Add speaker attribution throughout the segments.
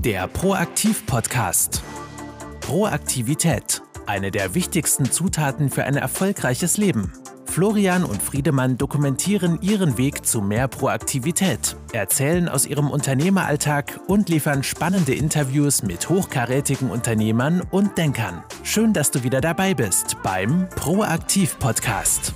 Speaker 1: Der Proaktiv-Podcast. Proaktivität. Eine der wichtigsten Zutaten für ein erfolgreiches Leben. Florian und Friedemann dokumentieren ihren Weg zu mehr Proaktivität, erzählen aus ihrem Unternehmeralltag und liefern spannende Interviews mit hochkarätigen Unternehmern und Denkern. Schön, dass du wieder dabei bist beim Proaktiv-Podcast.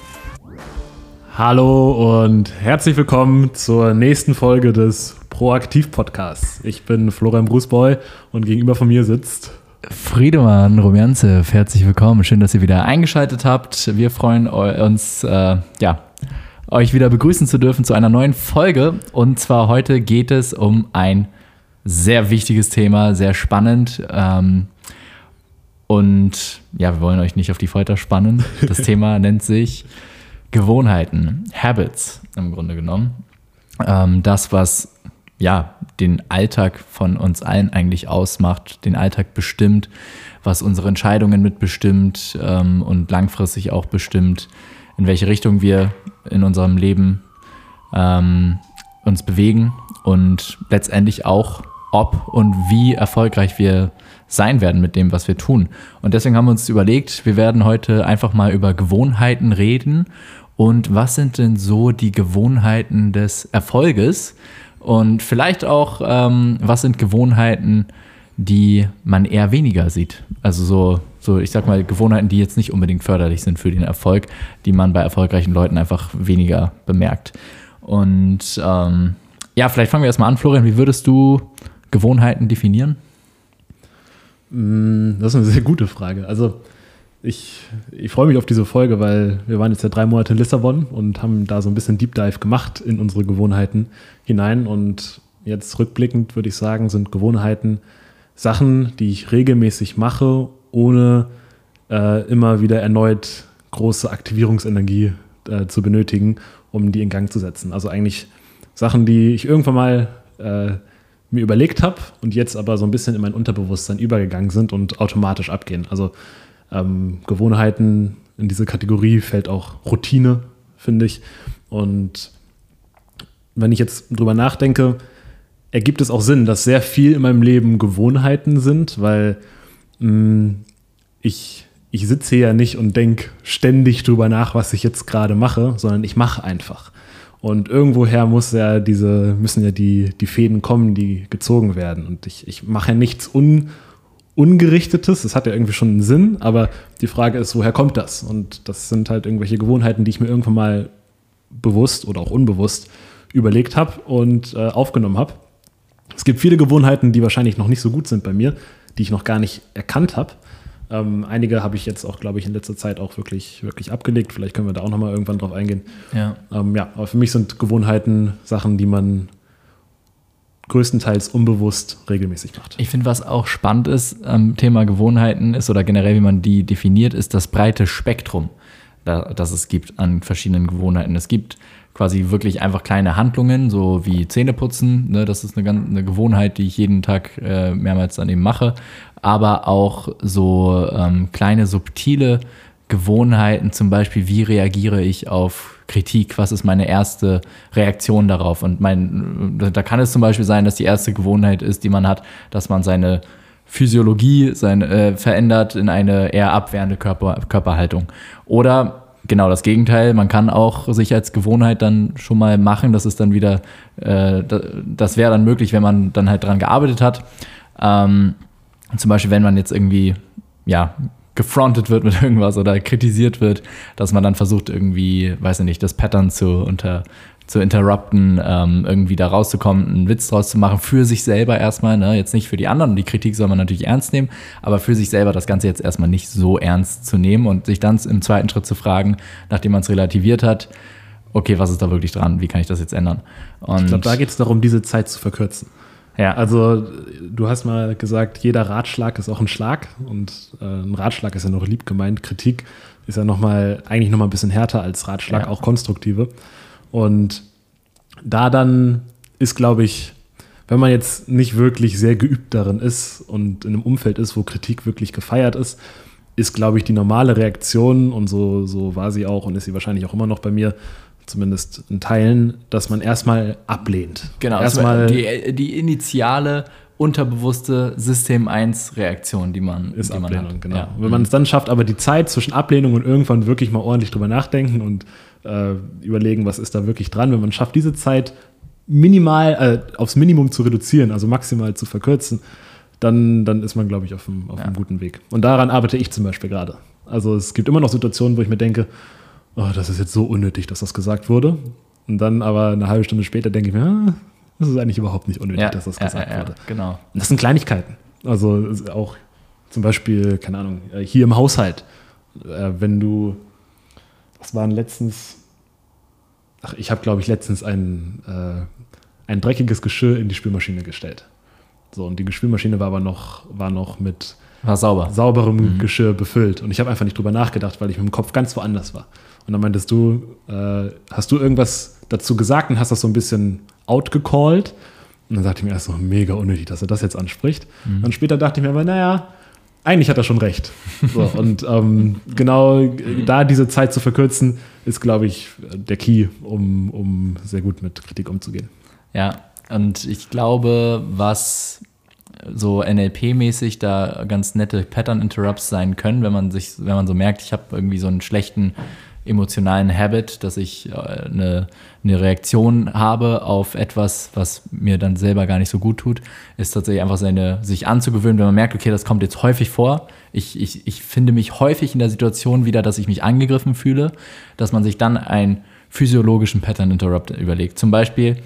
Speaker 2: Hallo und herzlich willkommen zur nächsten Folge des Proaktiv-Podcasts. Ich bin Florian Brusboy und gegenüber von mir sitzt
Speaker 3: Friedemann Romianze, herzlich willkommen. Schön, dass ihr wieder eingeschaltet habt. Wir freuen uns, äh, ja, euch wieder begrüßen zu dürfen zu einer neuen Folge. Und zwar heute geht es um ein sehr wichtiges Thema, sehr spannend. Ähm, und ja, wir wollen euch nicht auf die Folter spannen. Das Thema nennt sich Gewohnheiten, Habits im Grunde genommen. Ähm, das, was ja, den Alltag von uns allen eigentlich ausmacht, den Alltag bestimmt, was unsere Entscheidungen mitbestimmt ähm, und langfristig auch bestimmt, in welche Richtung wir in unserem Leben ähm, uns bewegen und letztendlich auch, ob und wie erfolgreich wir sein werden mit dem, was wir tun. Und deswegen haben wir uns überlegt, wir werden heute einfach mal über Gewohnheiten reden und was sind denn so die Gewohnheiten des Erfolges und vielleicht auch, ähm, was sind Gewohnheiten, die man eher weniger sieht? Also so, so, ich sag mal, Gewohnheiten, die jetzt nicht unbedingt förderlich sind für den Erfolg, die man bei erfolgreichen Leuten einfach weniger bemerkt. Und ähm, ja, vielleicht fangen wir erstmal an, Florian. Wie würdest du Gewohnheiten definieren?
Speaker 2: Mm, das ist eine sehr gute Frage. Also ich, ich freue mich auf diese Folge, weil wir waren jetzt ja drei Monate in Lissabon und haben da so ein bisschen Deep Dive gemacht in unsere Gewohnheiten hinein. Und jetzt rückblickend würde ich sagen, sind Gewohnheiten Sachen, die ich regelmäßig mache, ohne äh, immer wieder erneut große Aktivierungsenergie äh, zu benötigen, um die in Gang zu setzen. Also eigentlich Sachen, die ich irgendwann mal äh, mir überlegt habe und jetzt aber so ein bisschen in mein Unterbewusstsein übergegangen sind und automatisch abgehen. Also ähm, Gewohnheiten in diese Kategorie fällt auch Routine, finde ich. Und wenn ich jetzt drüber nachdenke, ergibt es auch Sinn, dass sehr viel in meinem Leben Gewohnheiten sind, weil mh, mm, ich, ich sitze ja nicht und denke ständig drüber nach, was ich jetzt gerade mache, sondern ich mache einfach. Und irgendwoher muss ja diese, müssen ja die, die Fäden kommen, die gezogen werden. Und ich, ich mache ja nichts un, Ungerichtetes. Das hat ja irgendwie schon einen Sinn, aber die Frage ist, woher kommt das? Und das sind halt irgendwelche Gewohnheiten, die ich mir irgendwann mal bewusst oder auch unbewusst überlegt habe und äh, aufgenommen habe. Es gibt viele Gewohnheiten, die wahrscheinlich noch nicht so gut sind bei mir, die ich noch gar nicht erkannt habe. Ähm, einige habe ich jetzt auch, glaube ich, in letzter Zeit auch wirklich, wirklich abgelegt. Vielleicht können wir da auch noch mal irgendwann drauf eingehen. Ja. Ähm, ja, aber für mich sind Gewohnheiten Sachen, die man größtenteils unbewusst regelmäßig macht.
Speaker 3: Ich finde, was auch spannend ist am Thema Gewohnheiten ist oder generell, wie man die definiert, ist das breite Spektrum, das es gibt an verschiedenen Gewohnheiten. Es gibt quasi wirklich einfach kleine Handlungen, so wie Zähneputzen. Ne? Das ist eine, eine Gewohnheit, die ich jeden Tag äh, mehrmals dann eben mache. Aber auch so ähm, kleine, subtile Gewohnheiten, zum Beispiel, wie reagiere ich auf Kritik, was ist meine erste Reaktion darauf? Und mein, da kann es zum Beispiel sein, dass die erste Gewohnheit ist, die man hat, dass man seine Physiologie sein, äh, verändert in eine eher abwehrende Körper, Körperhaltung. Oder genau das Gegenteil, man kann auch sich als Gewohnheit dann schon mal machen, das ist dann wieder, äh, das wäre dann möglich, wenn man dann halt dran gearbeitet hat. Ähm, zum Beispiel, wenn man jetzt irgendwie, ja, gefrontet wird mit irgendwas oder kritisiert wird, dass man dann versucht, irgendwie, weiß ich nicht, das Pattern zu, unter, zu interrupten, ähm, irgendwie da rauszukommen, einen Witz draus zu machen, für sich selber erstmal, ne? jetzt nicht für die anderen, die Kritik soll man natürlich ernst nehmen, aber für sich selber das Ganze jetzt erstmal nicht so ernst zu nehmen und sich dann im zweiten Schritt zu fragen, nachdem man es relativiert hat, okay, was ist da wirklich dran, wie kann ich das jetzt ändern?
Speaker 2: Und ich glaube, da geht es darum, diese Zeit zu verkürzen. Ja. Also du hast mal gesagt, jeder Ratschlag ist auch ein Schlag und äh, ein Ratschlag ist ja noch lieb gemeint. Kritik ist ja noch mal, eigentlich noch mal ein bisschen härter als Ratschlag, ja. auch konstruktive. Und da dann ist, glaube ich, wenn man jetzt nicht wirklich sehr geübt darin ist und in einem Umfeld ist, wo Kritik wirklich gefeiert ist, ist, glaube ich, die normale Reaktion und so, so war sie auch und ist sie wahrscheinlich auch immer noch bei mir, zumindest in Teilen, dass man erstmal ablehnt.
Speaker 3: Genau,
Speaker 2: erstmal
Speaker 3: die, die initiale unterbewusste System 1 Reaktion, die man,
Speaker 2: ist
Speaker 3: die man
Speaker 2: Ablehnung,
Speaker 3: hat.
Speaker 2: genau.
Speaker 3: Ja.
Speaker 2: Wenn man es dann schafft, aber die Zeit zwischen Ablehnung und irgendwann wirklich mal ordentlich drüber nachdenken und äh, überlegen, was ist da wirklich dran, wenn man schafft, diese Zeit minimal äh, aufs Minimum zu reduzieren, also maximal zu verkürzen, dann, dann ist man, glaube ich, auf einem, auf einem guten Weg. Und daran arbeite ich zum Beispiel gerade. Also es gibt immer noch Situationen, wo ich mir denke, oh, das ist jetzt so unnötig, dass das gesagt wurde. Und dann aber eine halbe Stunde später denke ich mir, ah, das ist eigentlich überhaupt nicht unnötig,
Speaker 3: Ja,
Speaker 2: dass das gesagt
Speaker 3: ja, ja,
Speaker 2: wurde.
Speaker 3: genau.
Speaker 2: Und das sind Kleinigkeiten. Also auch zum Beispiel, keine Ahnung, äh, hier im Haushalt, äh, wenn du, was waren letztens, ach, ich habe, glaube ich, letztens ein, äh, ein dreckiges Geschirr in die Spülmaschine gestellt. So, und die Spülmaschine war aber noch, war noch mit
Speaker 3: War sauber.
Speaker 2: sauberem Geschirr befüllt. Und ich habe einfach nicht drüber nachgedacht, weil ich mit dem Kopf ganz woanders war. Und dann meintest du, äh, hast du irgendwas dazu gesagt und hast das so ein bisschen outgecallt? Und dann sagte ich mir erst so, mega unnötig, dass er das jetzt anspricht. Und später dachte ich mir aber, naja, eigentlich hat er schon recht. So, und ähm, genau da diese Zeit zu verkürzen, ist, glaube ich, der Key, um, um sehr gut mit Kritik umzugehen.
Speaker 3: Ja, und ich glaube, was so NLP-mäßig da ganz nette Pattern-Interrupts sein können, wenn man sich, wenn man so merkt, ich habe irgendwie so einen schlechten emotionalen Habit, dass ich äh, eine, eine Reaktion habe auf etwas, was mir dann selber gar nicht so gut tut, ist tatsächlich einfach seine, sich anzugewöhnen, wenn man merkt, okay, das kommt jetzt häufig vor. Ich, ich, ich finde mich häufig in der Situation wieder, dass ich mich angegriffen fühle, dass man sich dann einen physiologischen Pattern Interrupt überlegt. Zum Beispiel,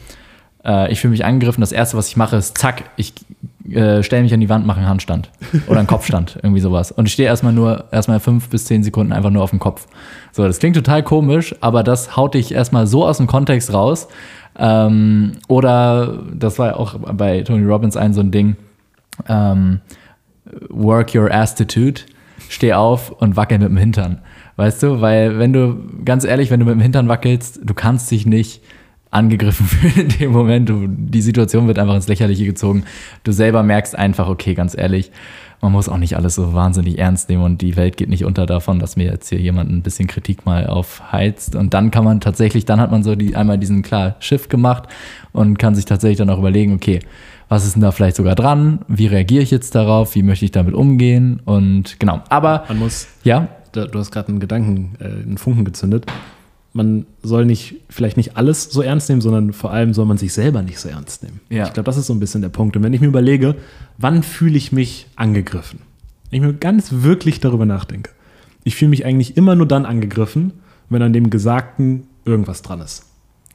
Speaker 3: äh, ich fühle mich angegriffen, das erste, was ich mache, ist zack, ich äh, stelle mich an die Wand, mache einen Handstand oder einen Kopfstand, irgendwie sowas. Und ich stehe erstmal nur, erstmal fünf bis zehn Sekunden einfach nur auf dem Kopf. So, das klingt total komisch, aber das haut dich erstmal so aus dem Kontext raus. Ähm, oder das war auch bei Tony Robbins ein so ein Ding, ähm, work your attitude, steh auf und wackel mit dem Hintern. Weißt du, weil wenn du, ganz ehrlich, wenn du mit dem Hintern wackelst, du kannst dich nicht angegriffen fühlen in dem Moment. Du, die Situation wird einfach ins Lächerliche gezogen. Du selber merkst einfach, okay, ganz ehrlich, man muss auch nicht alles so wahnsinnig ernst nehmen und die Welt geht nicht unter davon, dass mir jetzt hier jemand ein bisschen Kritik mal aufheizt. Und dann kann man tatsächlich, dann hat man so die, einmal diesen klar Shift gemacht und kann sich tatsächlich dann auch überlegen, okay, was ist denn da vielleicht sogar dran? Wie reagiere ich jetzt darauf? Wie möchte ich damit umgehen? Und genau, aber
Speaker 2: Man muss
Speaker 3: ja,
Speaker 2: du hast gerade einen Gedanken, äh, einen Funken gezündet. Man soll nicht, vielleicht nicht alles so ernst nehmen, sondern vor allem soll man sich selber nicht so ernst nehmen.
Speaker 3: Ja.
Speaker 2: Ich glaube, das ist so ein bisschen der Punkt. Und wenn ich mir überlege, wann fühle ich mich angegriffen? Wenn ich mir ganz wirklich darüber nachdenke. Ich fühle mich eigentlich immer nur dann angegriffen, wenn an dem Gesagten irgendwas dran ist.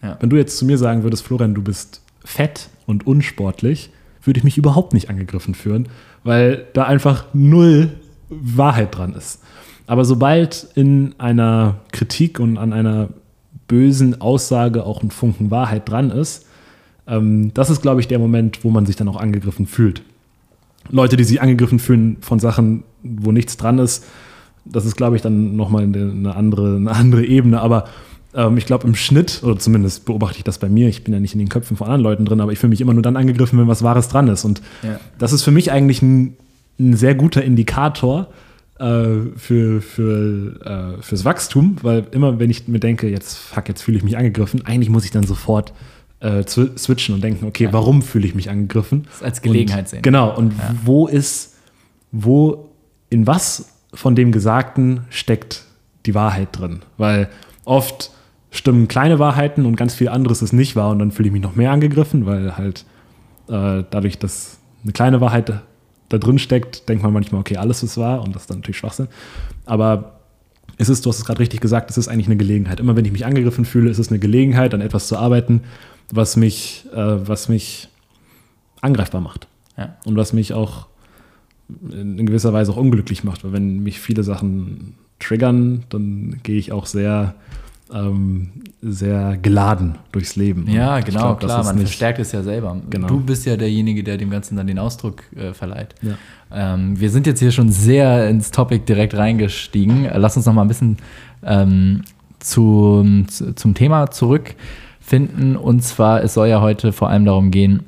Speaker 3: Ja.
Speaker 2: Wenn du jetzt zu mir sagen würdest, Florian, du bist fett und unsportlich, würde ich mich überhaupt nicht angegriffen fühlen, weil da einfach null Wahrheit dran ist. Aber sobald in einer Kritik und an einer bösen Aussage auch ein Funken Wahrheit dran ist, ähm, das ist, glaube ich, der Moment, wo man sich dann auch angegriffen fühlt. Leute, die sich angegriffen fühlen von Sachen, wo nichts dran ist, das ist, glaube ich, dann nochmal eine andere, eine andere Ebene. Aber ähm, ich glaube, im Schnitt, oder zumindest beobachte ich das bei mir, ich bin ja nicht in den Köpfen von anderen Leuten drin, aber ich fühle mich immer nur dann angegriffen, wenn was Wahres dran ist. Und
Speaker 3: Ja.
Speaker 2: das ist für mich eigentlich ein, ein sehr guter Indikator äh, für, für, äh, fürs Wachstum, weil immer, wenn ich mir denke, jetzt fuck, jetzt fühle ich mich angegriffen, eigentlich muss ich dann sofort äh, switchen und denken, okay, warum fühle ich mich angegriffen?
Speaker 3: Das als Gelegenheit
Speaker 2: und,
Speaker 3: sehen.
Speaker 2: Genau, und wo ist, wo, in was von dem Gesagten steckt die Wahrheit drin? Weil oft stimmen kleine Wahrheiten und ganz viel anderes ist nicht wahr und dann fühle ich mich noch mehr angegriffen, weil halt äh, dadurch, dass eine kleine Wahrheit da, drin steckt, denkt man manchmal, okay, alles ist wahr und das ist dann natürlich Schwachsinn. Aber es ist, du hast es gerade richtig gesagt, es ist eigentlich eine Gelegenheit. Immer wenn ich mich angegriffen fühle, ist es eine Gelegenheit, an etwas zu arbeiten, was mich, äh, was mich angreifbar macht.
Speaker 3: Ja.
Speaker 2: Und was mich auch in gewisser Weise auch unglücklich macht. Weil wenn mich viele Sachen triggern, dann gehe ich auch sehr, ähm, sehr geladen durchs Leben.
Speaker 3: Ja, genau,
Speaker 2: glaub,
Speaker 3: klar, man verstärkt es ja selber.
Speaker 2: Genau.
Speaker 3: Du bist ja derjenige, der dem Ganzen dann den Ausdruck äh, verleiht.
Speaker 2: Ja.
Speaker 3: Ähm, wir sind jetzt hier schon sehr ins Topic direkt reingestiegen. Lass uns noch mal ein bisschen ähm, zu- zum Thema zurückfinden. Und zwar, es soll ja heute vor allem darum gehen,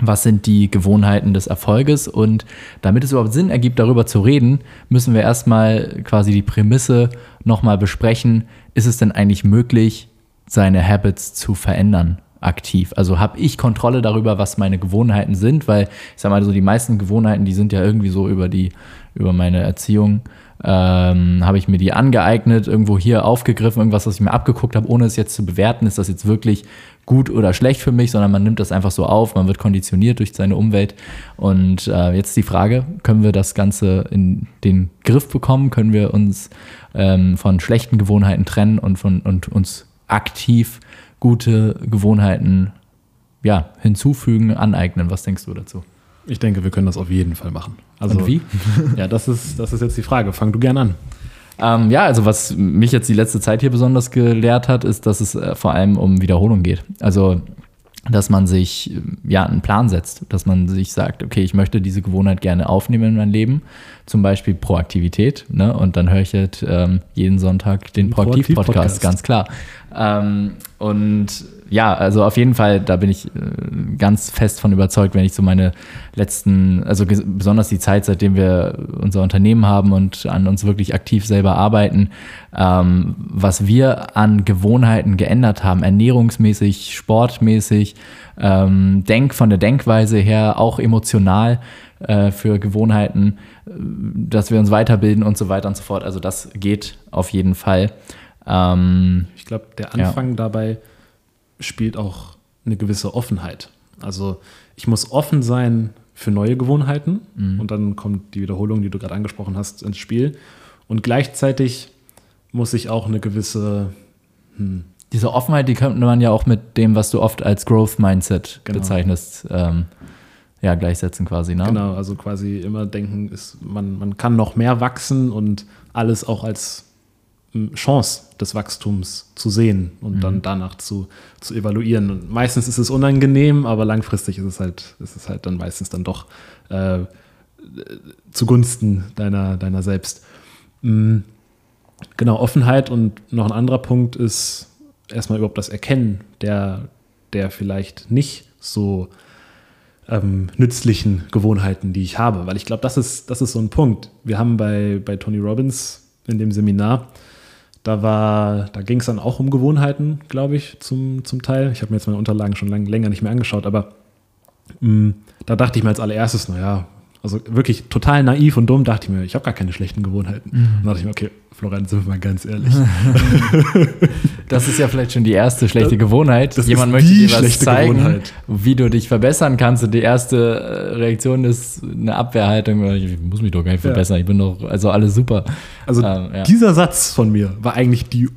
Speaker 3: was sind die Gewohnheiten des Erfolges? Und damit es überhaupt Sinn ergibt, darüber zu reden, müssen wir erstmal quasi die Prämisse nochmal besprechen. Ist es denn eigentlich möglich, seine Habits zu verändern? aktiv? Also habe ich Kontrolle darüber, was meine Gewohnheiten sind? Weil ich sag mal so, die meisten Gewohnheiten, die sind ja irgendwie so über die, über meine Erziehung, ähm, habe ich mir die angeeignet, irgendwo hier aufgegriffen, irgendwas, was ich mir abgeguckt habe, ohne es jetzt zu bewerten, ist das jetzt wirklich gut oder schlecht für mich, sondern man nimmt das einfach so auf, man wird konditioniert durch seine Umwelt. Und äh, jetzt die Frage, können wir das Ganze in den Griff bekommen? Können wir uns ähm, von schlechten Gewohnheiten trennen und, von, und uns aktiv gute Gewohnheiten ja, hinzufügen, aneignen? Was denkst du dazu?
Speaker 2: Ich denke, wir können das auf jeden Fall machen. Also,
Speaker 3: Und wie?
Speaker 2: Ja, das ist, das ist jetzt die Frage. Fang du gern an.
Speaker 3: Ähm, ja, also was mich jetzt die letzte Zeit hier besonders gelehrt hat, ist, dass es äh, vor allem um Wiederholung geht. Also, dass man sich äh, ja einen Plan setzt, dass man sich sagt, okay, ich möchte diese Gewohnheit gerne aufnehmen in mein Leben, zum Beispiel Proaktivität, ne? Und dann höre ich halt ähm, jeden Sonntag den Proaktiv-Podcast,
Speaker 2: Proaktiv-Podcast.
Speaker 3: ganz klar. Ähm, und ja, also auf jeden Fall, da bin ich äh, ganz fest von überzeugt, wenn ich so meine letzten, also besonders die Zeit, seitdem wir unser Unternehmen haben und an uns wirklich aktiv selber arbeiten, ähm, was wir an Gewohnheiten geändert haben, ernährungsmäßig, sportmäßig, ähm, denk von der Denkweise her, auch emotional äh, für Gewohnheiten, äh, dass wir uns weiterbilden und so weiter und so fort. Also das geht auf jeden Fall. Ähm,
Speaker 2: Ich glaube, der Anfang dabei spielt auch eine gewisse Offenheit. Also ich muss offen sein für neue Gewohnheiten und dann kommt die Wiederholung, die du gerade angesprochen hast, ins Spiel. Und gleichzeitig muss ich auch eine gewisse,
Speaker 3: Diese Offenheit, die könnte man ja auch mit dem, was du oft als Growth Mindset
Speaker 2: Genau.
Speaker 3: bezeichnest, ähm, ja, gleichsetzen quasi, ne?
Speaker 2: genau, also quasi immer denken, ist, man, man kann noch mehr wachsen und alles auch als Chance des Wachstums zu sehen und dann danach zu, zu evaluieren. Und meistens ist es unangenehm, aber langfristig ist es halt, ist es halt dann meistens dann doch äh, zugunsten deiner, deiner selbst. Mm, Genau, Offenheit und noch ein anderer Punkt ist erstmal überhaupt das Erkennen der, der vielleicht nicht so ähm, nützlichen Gewohnheiten, die ich habe. Weil ich glaube, das ist, das ist so ein Punkt. Wir haben bei, bei Tony Robbins in dem Seminar, da war, da ging es dann auch um Gewohnheiten, glaube ich, zum, zum Teil. Ich habe mir jetzt meine Unterlagen schon lang, länger nicht mehr angeschaut, aber mh, da dachte ich mir als allererstes, naja, also wirklich total naiv und dumm, dachte ich mir, ich habe gar keine schlechten Gewohnheiten. Und dann dachte ich mir, okay, Florian, sind wir mal ganz ehrlich.
Speaker 3: Das ist ja vielleicht schon die erste schlechte
Speaker 2: Das-
Speaker 3: Gewohnheit.
Speaker 2: das
Speaker 3: Jemand möchte dir was zeigen,
Speaker 2: Gewohnheit.
Speaker 3: wie du dich verbessern kannst. Und die erste äh, Reaktion ist eine Abwehrhaltung. Ich muss mich doch gar nicht
Speaker 2: Ja.
Speaker 3: verbessern. Ich bin doch, also alles super.
Speaker 2: Also
Speaker 3: Ähm, ja.
Speaker 2: dieser Satz von mir war eigentlich die,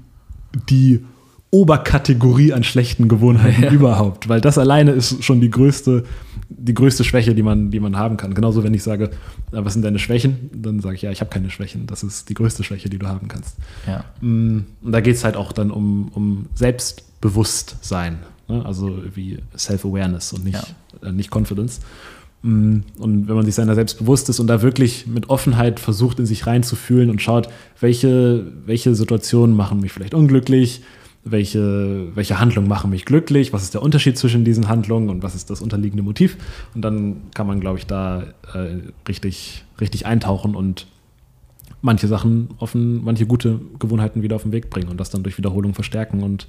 Speaker 2: die Oberkategorie an schlechten Gewohnheiten überhaupt, weil das alleine ist schon die größte, die größte Schwäche, die man, die man haben kann. Genauso, wenn ich sage, "Na, was sind deine Schwächen, dann sage ich, ja, ich habe keine Schwächen. Das ist die größte Schwäche, die du haben kannst.
Speaker 3: Ja.
Speaker 2: Mm, Und da geht es halt auch dann um, um Selbstbewusstsein, ne? also wie Self-Awareness und nicht, äh, nicht Confidence. Mm, Und wenn man sich seiner selbst bewusst ist und da wirklich mit Offenheit versucht, in sich reinzufühlen und schaut, welche, welche Situationen machen mich vielleicht unglücklich, welche, welche Handlungen machen mich glücklich, was ist der Unterschied zwischen diesen Handlungen und was ist das unterliegende Motiv. Und dann kann man, glaube ich, da äh, richtig, richtig eintauchen und manche Sachen offen, manche gute Gewohnheiten wieder auf den Weg bringen und das dann durch Wiederholung verstärken und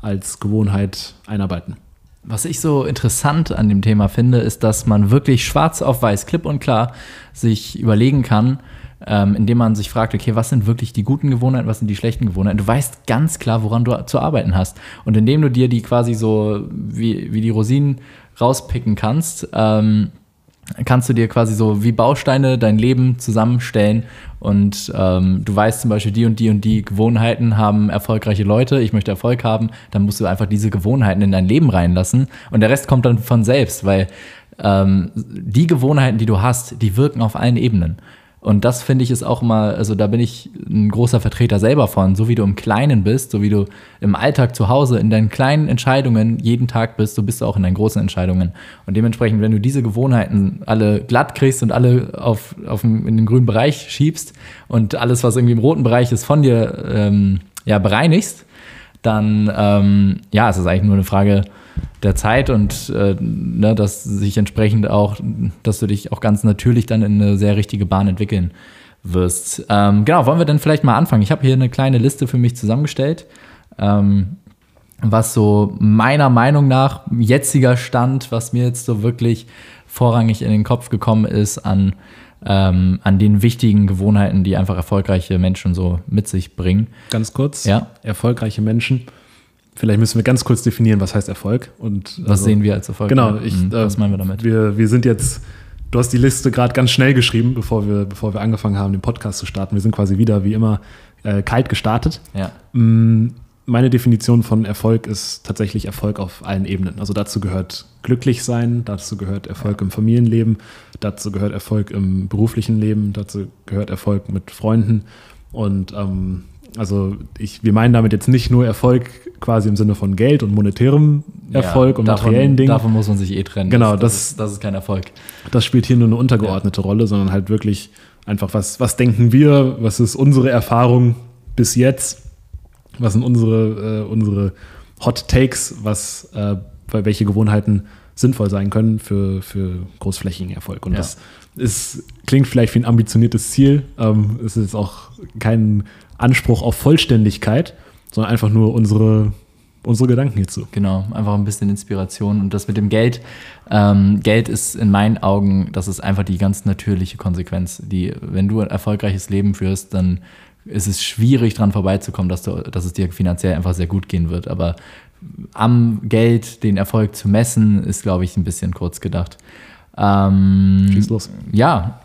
Speaker 2: als Gewohnheit einarbeiten.
Speaker 3: Was ich so interessant an dem Thema finde, ist, dass man wirklich schwarz auf weiß, klipp und klar sich überlegen kann, ähm, indem man sich fragt, okay, was sind wirklich die guten Gewohnheiten, was sind die schlechten Gewohnheiten? Du weißt ganz klar, woran du zu arbeiten hast. Und indem du dir die quasi so wie, wie die Rosinen rauspicken kannst, ähm, kannst du dir quasi so wie Bausteine dein Leben zusammenstellen und ähm, du weißt zum Beispiel, die und die und die Gewohnheiten haben erfolgreiche Leute, ich möchte Erfolg haben, dann musst du einfach diese Gewohnheiten in dein Leben reinlassen und der Rest kommt dann von selbst, weil ähm, die Gewohnheiten, die du hast, die wirken auf allen Ebenen. Und das finde ich ist auch immer, also da bin ich ein großer Vertreter selber von, so wie du im Kleinen bist, so wie du im Alltag zu Hause in deinen kleinen Entscheidungen jeden Tag bist, so bist du auch in deinen großen Entscheidungen. Und dementsprechend, wenn du diese Gewohnheiten alle glatt kriegst und alle auf, auf in den grünen Bereich schiebst und alles, was irgendwie im roten Bereich ist, von dir ähm, ja, bereinigst, dann ähm, ja, es ist eigentlich nur eine Frage der Zeit und äh, ne, dass sich entsprechend auch, dass du dich auch ganz natürlich dann in eine sehr richtige Bahn entwickeln wirst. Ähm, genau, wollen wir denn vielleicht mal anfangen? Ich habe hier eine kleine Liste für mich zusammengestellt. Ähm, was so meiner Meinung nach jetziger Stand, was mir jetzt so wirklich vorrangig in den Kopf gekommen ist an, ähm, an den wichtigen Gewohnheiten, die einfach erfolgreiche Menschen so mit sich bringen.
Speaker 2: Ganz kurz,
Speaker 3: Ja.
Speaker 2: erfolgreiche Menschen. Vielleicht müssen wir ganz kurz definieren, was heißt Erfolg. Und
Speaker 3: Was
Speaker 2: also-
Speaker 3: sehen wir als Erfolg?
Speaker 2: Genau, ich,
Speaker 3: Hm, was
Speaker 2: äh,
Speaker 3: meinen wir damit?
Speaker 2: Wir, wir sind jetzt, du hast die Liste gerade ganz schnell geschrieben, bevor wir, bevor wir angefangen haben, den Podcast zu starten. Wir sind quasi wieder, wie immer, äh, kalt gestartet.
Speaker 3: Ja.
Speaker 2: Mm, Meine Definition von Erfolg ist tatsächlich Erfolg auf allen Ebenen. Also dazu gehört glücklich sein, dazu gehört Erfolg im Familienleben, dazu gehört Erfolg im beruflichen Leben, dazu gehört Erfolg mit Freunden. Und ähm, also ich, wir meinen damit jetzt nicht nur Erfolg quasi im Sinne von Geld und monetärem Erfolg
Speaker 3: Ja,
Speaker 2: und
Speaker 3: davon,
Speaker 2: materiellen Dingen.
Speaker 3: Davon muss man sich eh trennen.
Speaker 2: Genau,
Speaker 3: das,
Speaker 2: das-
Speaker 3: ist, das ist kein Erfolg.
Speaker 2: Das spielt hier nur eine untergeordnete Rolle, sondern halt wirklich einfach, was, was denken wir, was ist unsere Erfahrung bis jetzt, was sind unsere, äh, unsere Hot Takes, was, äh, bei welche Gewohnheiten sinnvoll sein können für, für großflächigen Erfolg. Und
Speaker 3: Ja.
Speaker 2: das ist, klingt vielleicht wie ein ambitioniertes Ziel. Ähm, es ist auch kein Anspruch auf Vollständigkeit, sondern einfach nur unsere, unsere Gedanken hierzu.
Speaker 3: Genau, einfach ein bisschen Inspiration. Und das mit dem Geld, ähm, Geld ist in meinen Augen, das ist einfach die ganz natürliche Konsequenz. Die, wenn du ein erfolgreiches Leben führst, dann ist es schwierig dran vorbeizukommen, dass, du, dass es dir finanziell einfach sehr gut gehen wird. Aber am Geld den Erfolg zu messen, ist, glaube ich, ein bisschen kurz gedacht. Ähm,
Speaker 2: Schieß los.
Speaker 3: ja,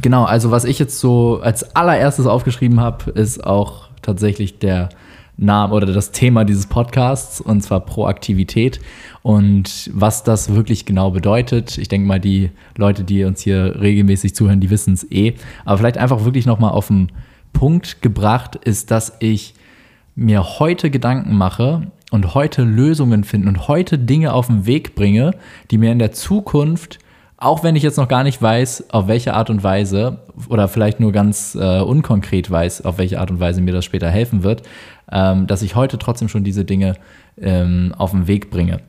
Speaker 3: genau. Also was ich jetzt so als allererstes aufgeschrieben habe, ist auch tatsächlich der Name oder das Thema dieses Podcasts und zwar Proaktivität und was das wirklich genau bedeutet. Ich denke mal, die Leute, die uns hier regelmäßig zuhören, die wissen es eh. Aber vielleicht einfach wirklich nochmal auf den Punkt gebracht ist, dass ich mir heute Gedanken mache und heute Lösungen finde und heute Dinge auf den Weg bringe, die mir in der Zukunft, auch wenn ich jetzt noch gar nicht weiß, auf welche Art und Weise oder vielleicht nur ganz äh, unkonkret weiß, auf welche Art und Weise mir das später helfen wird, ähm, dass ich heute trotzdem schon diese Dinge ähm, auf den Weg bringe.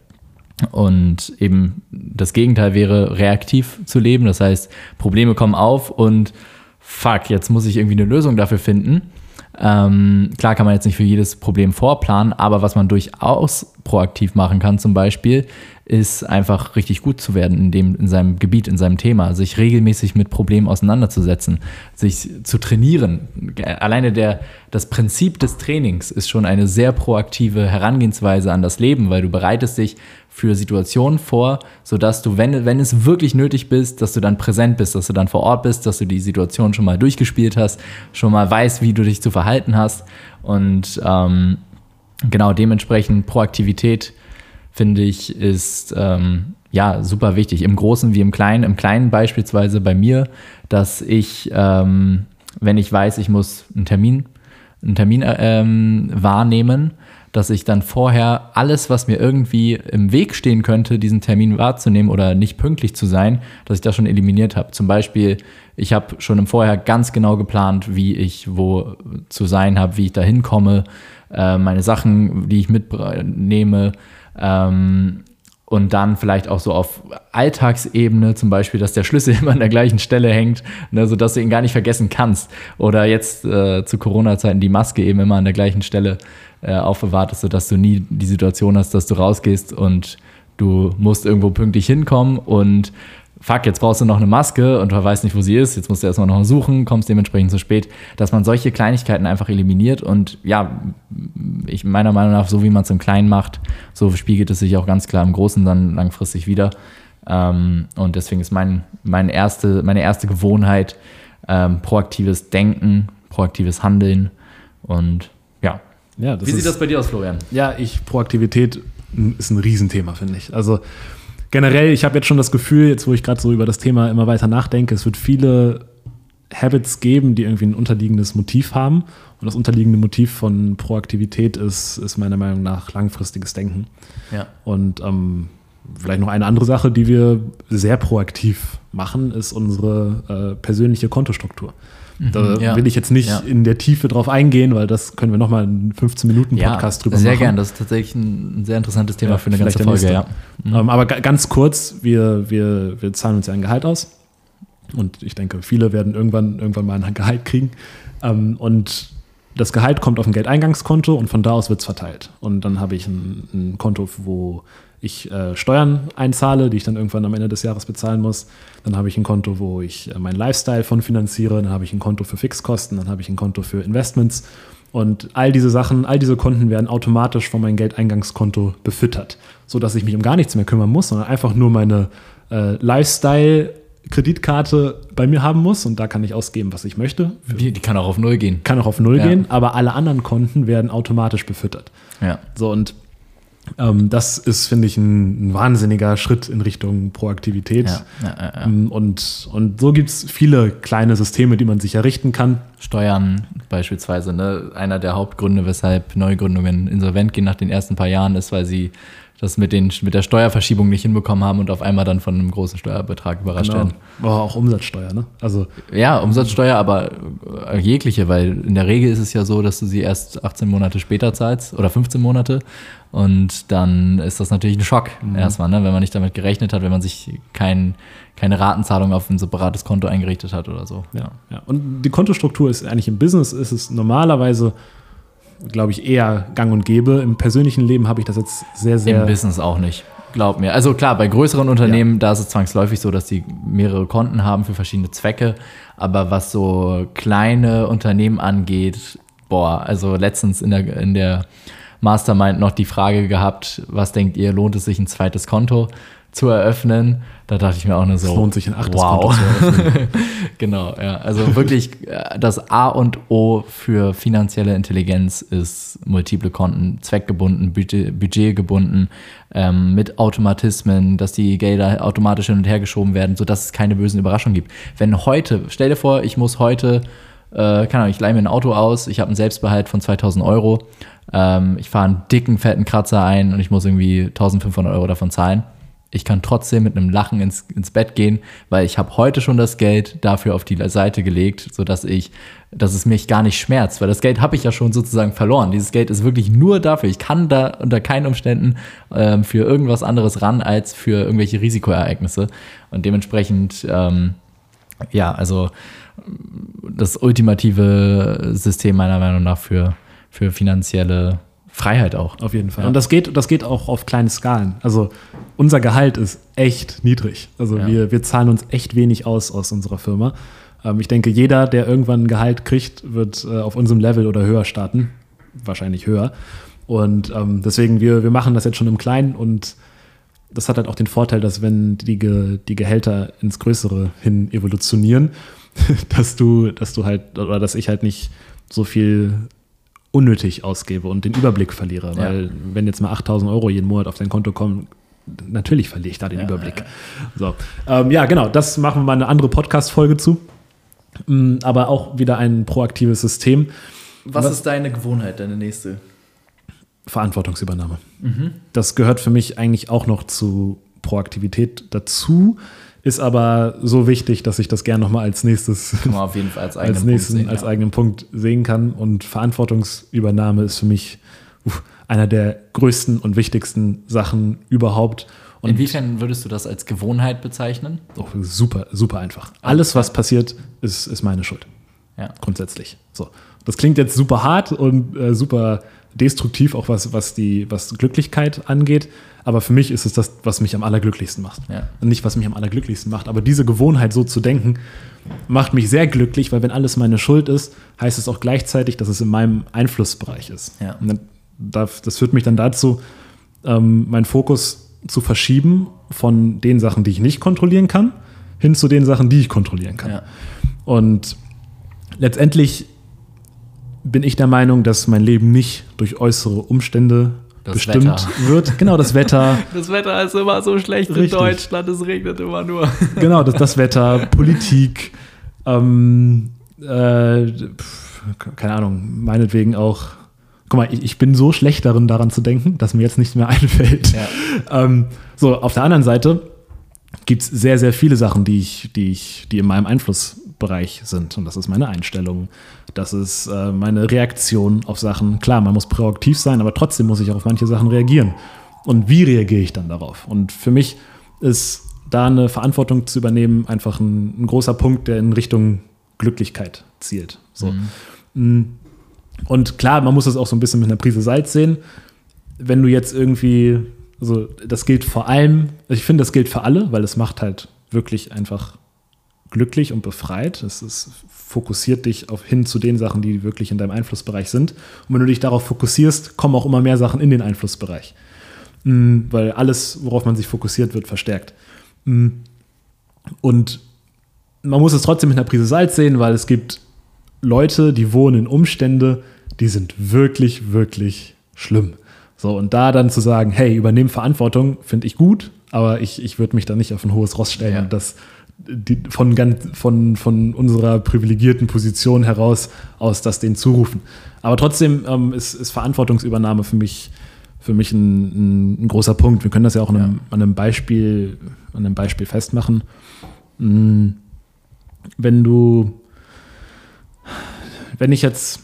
Speaker 3: Und eben das Gegenteil wäre, reaktiv zu leben. Das heißt, Probleme kommen auf und fuck, jetzt muss ich irgendwie eine Lösung dafür finden. Ähm, klar kann man jetzt nicht für jedes Problem vorplanen, aber was man durchaus proaktiv machen kann, zum Beispiel, ist einfach richtig gut zu werden in, dem, in seinem Gebiet, in seinem Thema, sich regelmäßig mit Problemen auseinanderzusetzen, sich zu trainieren. Alleine der, das Prinzip des Trainings ist schon eine sehr proaktive Herangehensweise an das Leben, weil du bereitest dich für Situationen vor, sodass du, wenn, wenn es wirklich nötig bist, dass du dann präsent bist, dass du dann vor Ort bist, dass du die Situation schon mal durchgespielt hast, schon mal weißt, wie du dich zu verhalten hast. Und ähm, genau dementsprechend Proaktivität, finde ich, ist ähm, ja super wichtig. Im Großen wie im Kleinen. Im Kleinen beispielsweise bei mir, dass ich, ähm, wenn ich weiß, ich muss einen Termin, einen Termin ähm, wahrnehmen, dass ich dann vorher alles, was mir irgendwie im Weg stehen könnte, diesen Termin wahrzunehmen oder nicht pünktlich zu sein, dass ich das schon eliminiert habe. Zum Beispiel, ich habe schon im Vorher ganz genau geplant, wie ich wo zu sein habe, wie ich da hinkomme, äh, meine Sachen, die ich mitnehme. Ähm, und dann vielleicht auch so auf Alltagsebene, zum Beispiel, dass der Schlüssel immer an der gleichen Stelle hängt, ne, sodass du ihn gar nicht vergessen kannst. Oder jetzt äh, zu Corona-Zeiten die Maske eben immer an der gleichen Stelle äh, aufbewahrt ist, sodass du nie die Situation hast, dass du rausgehst und du musst irgendwo pünktlich hinkommen und fuck, jetzt brauchst du noch eine Maske und du weißt nicht, wo sie ist, jetzt musst du erstmal noch suchen, kommst dementsprechend zu spät, dass man solche Kleinigkeiten einfach eliminiert und ja, ich meiner Meinung nach, so wie man es im Kleinen macht, so spiegelt es sich auch ganz klar im Großen dann langfristig wieder. Ähm, und deswegen ist mein, mein erste, meine erste Gewohnheit ähm, proaktives Denken, proaktives Handeln und ja.
Speaker 2: Ja, das
Speaker 3: Wie sieht
Speaker 2: ist-
Speaker 3: das bei dir aus, Florian?
Speaker 2: Ja, ich, Proaktivität ist ein Riesenthema, finde ich. Also generell, ich habe jetzt schon das Gefühl, jetzt wo ich gerade so über das Thema immer weiter nachdenke, es wird viele Habits geben, die irgendwie ein unterliegendes Motiv haben. Und das unterliegende Motiv von Proaktivität ist, ist meiner Meinung nach langfristiges Denken.
Speaker 3: Ja.
Speaker 2: Und ähm, vielleicht noch eine andere Sache, die wir sehr proaktiv machen, ist unsere äh, persönliche Kontostruktur. Da
Speaker 3: Mhm, ja.
Speaker 2: will ich jetzt nicht
Speaker 3: Ja.
Speaker 2: in der Tiefe drauf eingehen, weil das können wir nochmal in 15 Minuten Podcast drüber
Speaker 3: sehr
Speaker 2: machen.
Speaker 3: gern. Das ist tatsächlich ein sehr interessantes Thema
Speaker 2: Ja,
Speaker 3: für eine ganze Folge. Ja.
Speaker 2: Ähm, aber ga- ganz kurz, wir, wir, wir zahlen uns ja ein Gehalt aus. Und ich denke, viele werden irgendwann, irgendwann mal ein Gehalt kriegen. Ähm, und das Gehalt kommt auf ein Geldeingangskonto und von da aus wird es verteilt. Und dann habe ich ein, ein, Konto, wo ich äh, Steuern einzahle, die ich dann irgendwann am Ende des Jahres bezahlen muss. Dann habe ich ein Konto, wo ich äh, meinen Lifestyle von finanziere. Dann habe ich ein Konto für Fixkosten. Dann habe ich ein Konto für Investments. Und all diese Sachen, all diese Konten werden automatisch von meinem Geldeingangskonto befüttert, sodass ich mich um gar nichts mehr kümmern muss, sondern einfach nur meine äh, Lifestyle Kreditkarte bei mir haben muss und da kann ich ausgeben, was ich möchte.
Speaker 3: Die, die kann auch auf Null gehen.
Speaker 2: Kann auch auf Null ja. gehen, aber alle anderen Konten werden automatisch befüttert.
Speaker 3: Ja.
Speaker 2: So und ähm, das ist, finde ich, ein, ein, wahnsinniger Schritt in Richtung Proaktivität. Ja, ja, ja, ähm, und, und so gibt es viele kleine Systeme, die man sich errichten kann.
Speaker 3: Steuern beispielsweise, ne? einer der Hauptgründe, weshalb Neugründungen insolvent gehen nach den ersten paar Jahren, ist, weil sie das mit, den, mit der Steuerverschiebung nicht hinbekommen haben und auf einmal dann von einem großen Steuerbetrag überrascht genau. werden.
Speaker 2: War auch Umsatzsteuer, ne?
Speaker 3: Also ja, Umsatzsteuer, aber äh, jegliche, weil in der Regel ist es ja so, dass du sie erst 18 Monate später zahlst oder 15 Monate und dann ist das natürlich ein Schock mhm. erstmal, ne? wenn man nicht damit gerechnet hat, wenn man sich kein, keine Ratenzahlung auf ein separates Konto eingerichtet hat oder so.
Speaker 2: Ja, ja. Und die Kontostruktur ist eigentlich im Business ist es normalerweise glaube ich, eher gang und gäbe. Im persönlichen Leben habe ich das jetzt sehr, sehr.
Speaker 3: Im Business auch nicht. Glaub mir. Also klar, bei größeren Unternehmen, ja. da ist es zwangsläufig so, dass die mehrere Konten haben für verschiedene Zwecke. Aber was so kleine Unternehmen angeht, boah, also letztens in der, in der Mastermind noch die Frage gehabt, was denkt ihr, lohnt es sich ein zweites Konto zu eröffnen? Da dachte ich mir auch nur so.
Speaker 2: Es lohnt sich ein achtes
Speaker 3: wow. Genau, ja. Also wirklich äh, das A und O für finanzielle Intelligenz ist multiple Konten, zweckgebunden, budgetgebunden, ähm, mit Automatismen, dass die Gelder automatisch hin und her geschoben werden, sodass es keine bösen Überraschungen gibt. Wenn heute, stell dir vor, ich muss heute, äh, keine Ahnung, ich leihe mir ein Auto aus, ich habe einen Selbstbehalt von 2000 Euro, ähm, ich fahre einen dicken, fetten Kratzer ein und ich muss irgendwie 1500 Euro davon zahlen ich kann trotzdem mit einem Lachen ins, ins Bett gehen, weil ich habe heute schon das Geld dafür auf die Seite gelegt, sodass ich, dass es mich gar nicht schmerzt, weil das Geld habe ich ja schon sozusagen verloren. Dieses Geld ist wirklich nur dafür. Ich kann da unter keinen Umständen ähm, für irgendwas anderes ran als für irgendwelche Risikoereignisse. Und dementsprechend, ähm, ja, also das ultimative System meiner Meinung nach für, für finanzielle Freiheit auch.
Speaker 2: Auf jeden Fall. Ja. Und das geht, das geht auch auf kleine Skalen. Also unser Gehalt ist echt niedrig. Also ja. wir, wir zahlen uns echt wenig aus aus unserer Firma. Ähm, ich denke, jeder, der irgendwann ein Gehalt kriegt, wird äh, auf unserem Level oder höher starten. Wahrscheinlich höher. Und ähm, deswegen, wir, wir machen das jetzt schon im Kleinen und das hat halt auch den Vorteil, dass wenn die, die Gehälter ins Größere hin evolutionieren, dass du, dass du halt, oder dass ich halt nicht so viel unnötig ausgebe und den Überblick verliere. Ja. Weil wenn jetzt mal 8000 Euro jeden Monat auf dein Konto kommen, natürlich verliere ich da den ja, Überblick. Ja, so. Ähm, ja, genau, das machen wir mal eine andere Podcast-Folge zu. Mm, aber auch wieder ein proaktives System.
Speaker 3: Was, Was ist deine Gewohnheit, deine nächste?
Speaker 2: Verantwortungsübernahme. Mhm. Das gehört für mich eigentlich auch noch zu Proaktivität dazu ist aber so wichtig, dass ich das gerne nochmal als nächstes,
Speaker 3: auf jeden Fall als eigenen,
Speaker 2: als nächsten, Punkt, sehen, als ja. eigenen Punkt sehen kann. Und Verantwortungsübernahme ist für mich uff, einer der größten und wichtigsten Sachen überhaupt. Und
Speaker 3: Inwiefern würdest du das als Gewohnheit bezeichnen?
Speaker 2: Oh, super, super einfach. Alles, was passiert, ist, ist meine Schuld. Ja. Grundsätzlich. So. Das klingt jetzt super hart und äh, super destruktiv, auch was, was, die, was Glücklichkeit angeht. Aber für mich ist es das, was mich am allerglücklichsten macht. Ja. Nicht, was mich am allerglücklichsten macht. Aber diese Gewohnheit, so zu denken, macht mich sehr glücklich, weil wenn alles meine Schuld ist, heißt es auch gleichzeitig, dass es in meinem Einflussbereich ist. Ja. das führt mich dann dazu, ähm, meinen Fokus zu verschieben von den Sachen, die ich nicht kontrollieren kann, hin zu den Sachen, die ich kontrollieren kann. Ja. Und letztendlich bin ich der Meinung, dass mein Leben nicht durch äußere Umstände das bestimmt Wetter. wird. Genau, das Wetter.
Speaker 3: Das Wetter ist immer so schlecht Richtig. in Deutschland, es regnet immer nur.
Speaker 2: Genau, das, das Wetter, Politik, ähm, äh, keine Ahnung, meinetwegen auch. Guck mal, ich, ich, bin so schlecht darin, daran zu denken, dass mir jetzt nichts mehr einfällt. Ja. Ähm, so, auf der anderen Seite gibt es sehr, sehr viele Sachen, die ich, die ich, die in meinem Einflussbereich sind. Und das ist meine Einstellung, das ist äh, meine Reaktion auf Sachen. Klar, man muss proaktiv sein, aber trotzdem muss ich auch auf manche Sachen reagieren. Und wie reagiere ich dann darauf? Und für mich ist da eine Verantwortung zu übernehmen einfach ein, ein großer Punkt, der in Richtung Glücklichkeit zielt. So. Mhm. Mm, Und klar, man muss das auch so ein bisschen mit einer Prise Salz sehen. Wenn du jetzt irgendwie, also das gilt vor allem, ich finde, das gilt für alle, weil es macht halt wirklich einfach glücklich und befreit. Es ist, fokussiert dich auf, hin zu den Sachen, die wirklich in deinem Einflussbereich sind. Und wenn du dich darauf fokussierst, kommen auch immer mehr Sachen in den Einflussbereich. Mhm, weil alles, worauf man sich fokussiert, wird verstärkt. Mhm. Und man muss es trotzdem mit einer Prise Salz sehen, weil es gibt Leute, die wohnen in Umstände, die sind wirklich, wirklich schlimm. So, und da dann zu sagen, hey, übernehmen Verantwortung, finde ich gut, aber ich, ich würde mich da nicht auf ein hohes Ross stellen
Speaker 3: Ja.
Speaker 2: und das die, von, ganz, von, von unserer privilegierten Position heraus aus das denen zurufen. Aber trotzdem ähm, ist, ist Verantwortungsübernahme für mich, für mich ein, ein, großer Punkt. Wir können das ja auch an einem, an einem, Beispiel, an einem Beispiel festmachen. Mm, Wenn du, wenn ich jetzt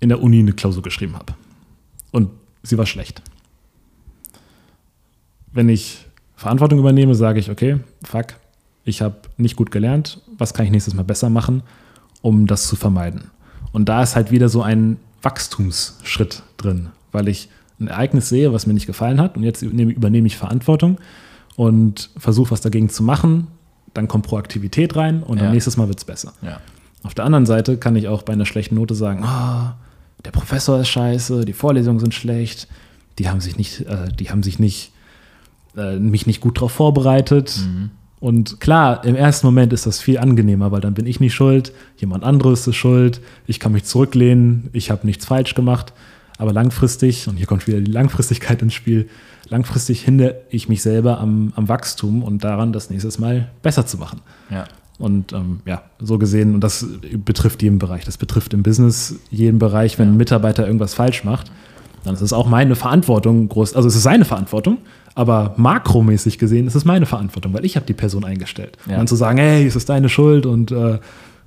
Speaker 2: in der Uni eine Klausur geschrieben habe und sie war schlecht. Wenn ich Verantwortung übernehme, sage ich, okay, fuck, ich habe nicht gut gelernt, was kann ich nächstes Mal besser machen, um das zu vermeiden. Und da ist halt wieder so ein Wachstumsschritt drin, weil ich ein Ereignis sehe, was mir nicht gefallen hat und jetzt übernehme, ich Verantwortung und versuche was dagegen zu machen, dann kommt Proaktivität rein und
Speaker 3: Ja.
Speaker 2: dann nächstes Mal wird es besser.
Speaker 3: Ja.
Speaker 2: Auf der anderen Seite kann ich auch bei einer schlechten Note sagen, ah, der Professor ist scheiße, die Vorlesungen sind schlecht, die haben sich nicht, äh, die haben sich nicht, äh, mich nicht gut darauf vorbereitet. Und klar, im ersten Moment ist das viel angenehmer, weil dann bin ich nicht schuld, jemand anderes ist schuld, ich kann mich zurücklehnen, ich habe nichts falsch gemacht. Aber langfristig, und hier kommt wieder die Langfristigkeit ins Spiel, langfristig hindere ich mich selber am, am Wachstum und daran, das nächstes Mal besser zu machen.
Speaker 3: Ja.
Speaker 2: Und ähm, ja, so gesehen, und das betrifft jeden Bereich. Das betrifft im Business jeden Bereich, wenn ein Mitarbeiter irgendwas falsch macht, dann ist es auch meine Verantwortung groß. Also es ist seine Verantwortung, aber makromäßig gesehen ist es meine Verantwortung, weil ich habe die Person eingestellt.
Speaker 3: Ja.
Speaker 2: Und dann zu sagen, hey, es ist deine Schuld und äh,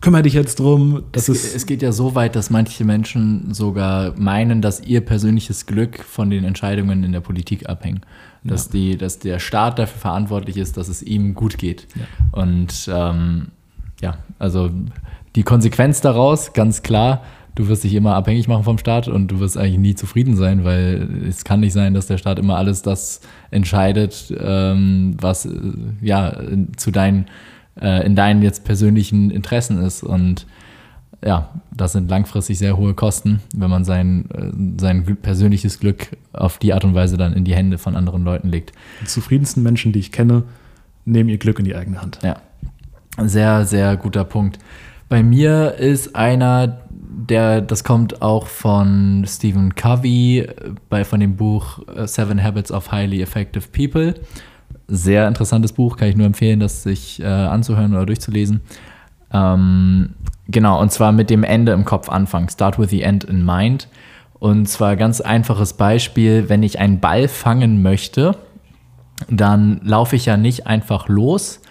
Speaker 2: kümmere dich jetzt drum, das
Speaker 3: Es,
Speaker 2: ist
Speaker 3: es geht ja so weit, dass manche Menschen sogar meinen, dass ihr persönliches Glück von den Entscheidungen in der Politik abhängt. Dass, die, dass der Staat dafür verantwortlich ist, dass es ihm gut geht. Und ähm, ja, also die Konsequenz daraus, ganz klar, du wirst dich immer abhängig machen vom Staat und du wirst eigentlich nie zufrieden sein, weil es kann nicht sein, dass der Staat immer alles das entscheidet, ähm, was äh, ja in- zu deinen, äh, in deinen jetzt persönlichen Interessen ist. Und ja, das sind langfristig sehr hohe Kosten, wenn man sein, äh, sein persönliches Glück auf die Art und Weise dann in die Hände von anderen Leuten legt.
Speaker 2: die zufriedensten Menschen, die ich kenne, nehmen ihr Glück in die eigene Hand.
Speaker 3: Ja, sehr, sehr guter Punkt. Bei mir ist einer, der, das kommt auch von Stephen Covey, bei, von dem Buch äh, Seven Habits of Highly Effective People. Sehr interessantes Buch, kann ich nur empfehlen, das sich äh, anzuhören oder durchzulesen. Ähm, genau, und zwar mit dem Ende im Kopf anfangen. Start with the end in mind. Und zwar ganz einfaches Beispiel, wenn ich einen Ball fangen möchte, dann laufe ich ja nicht einfach los,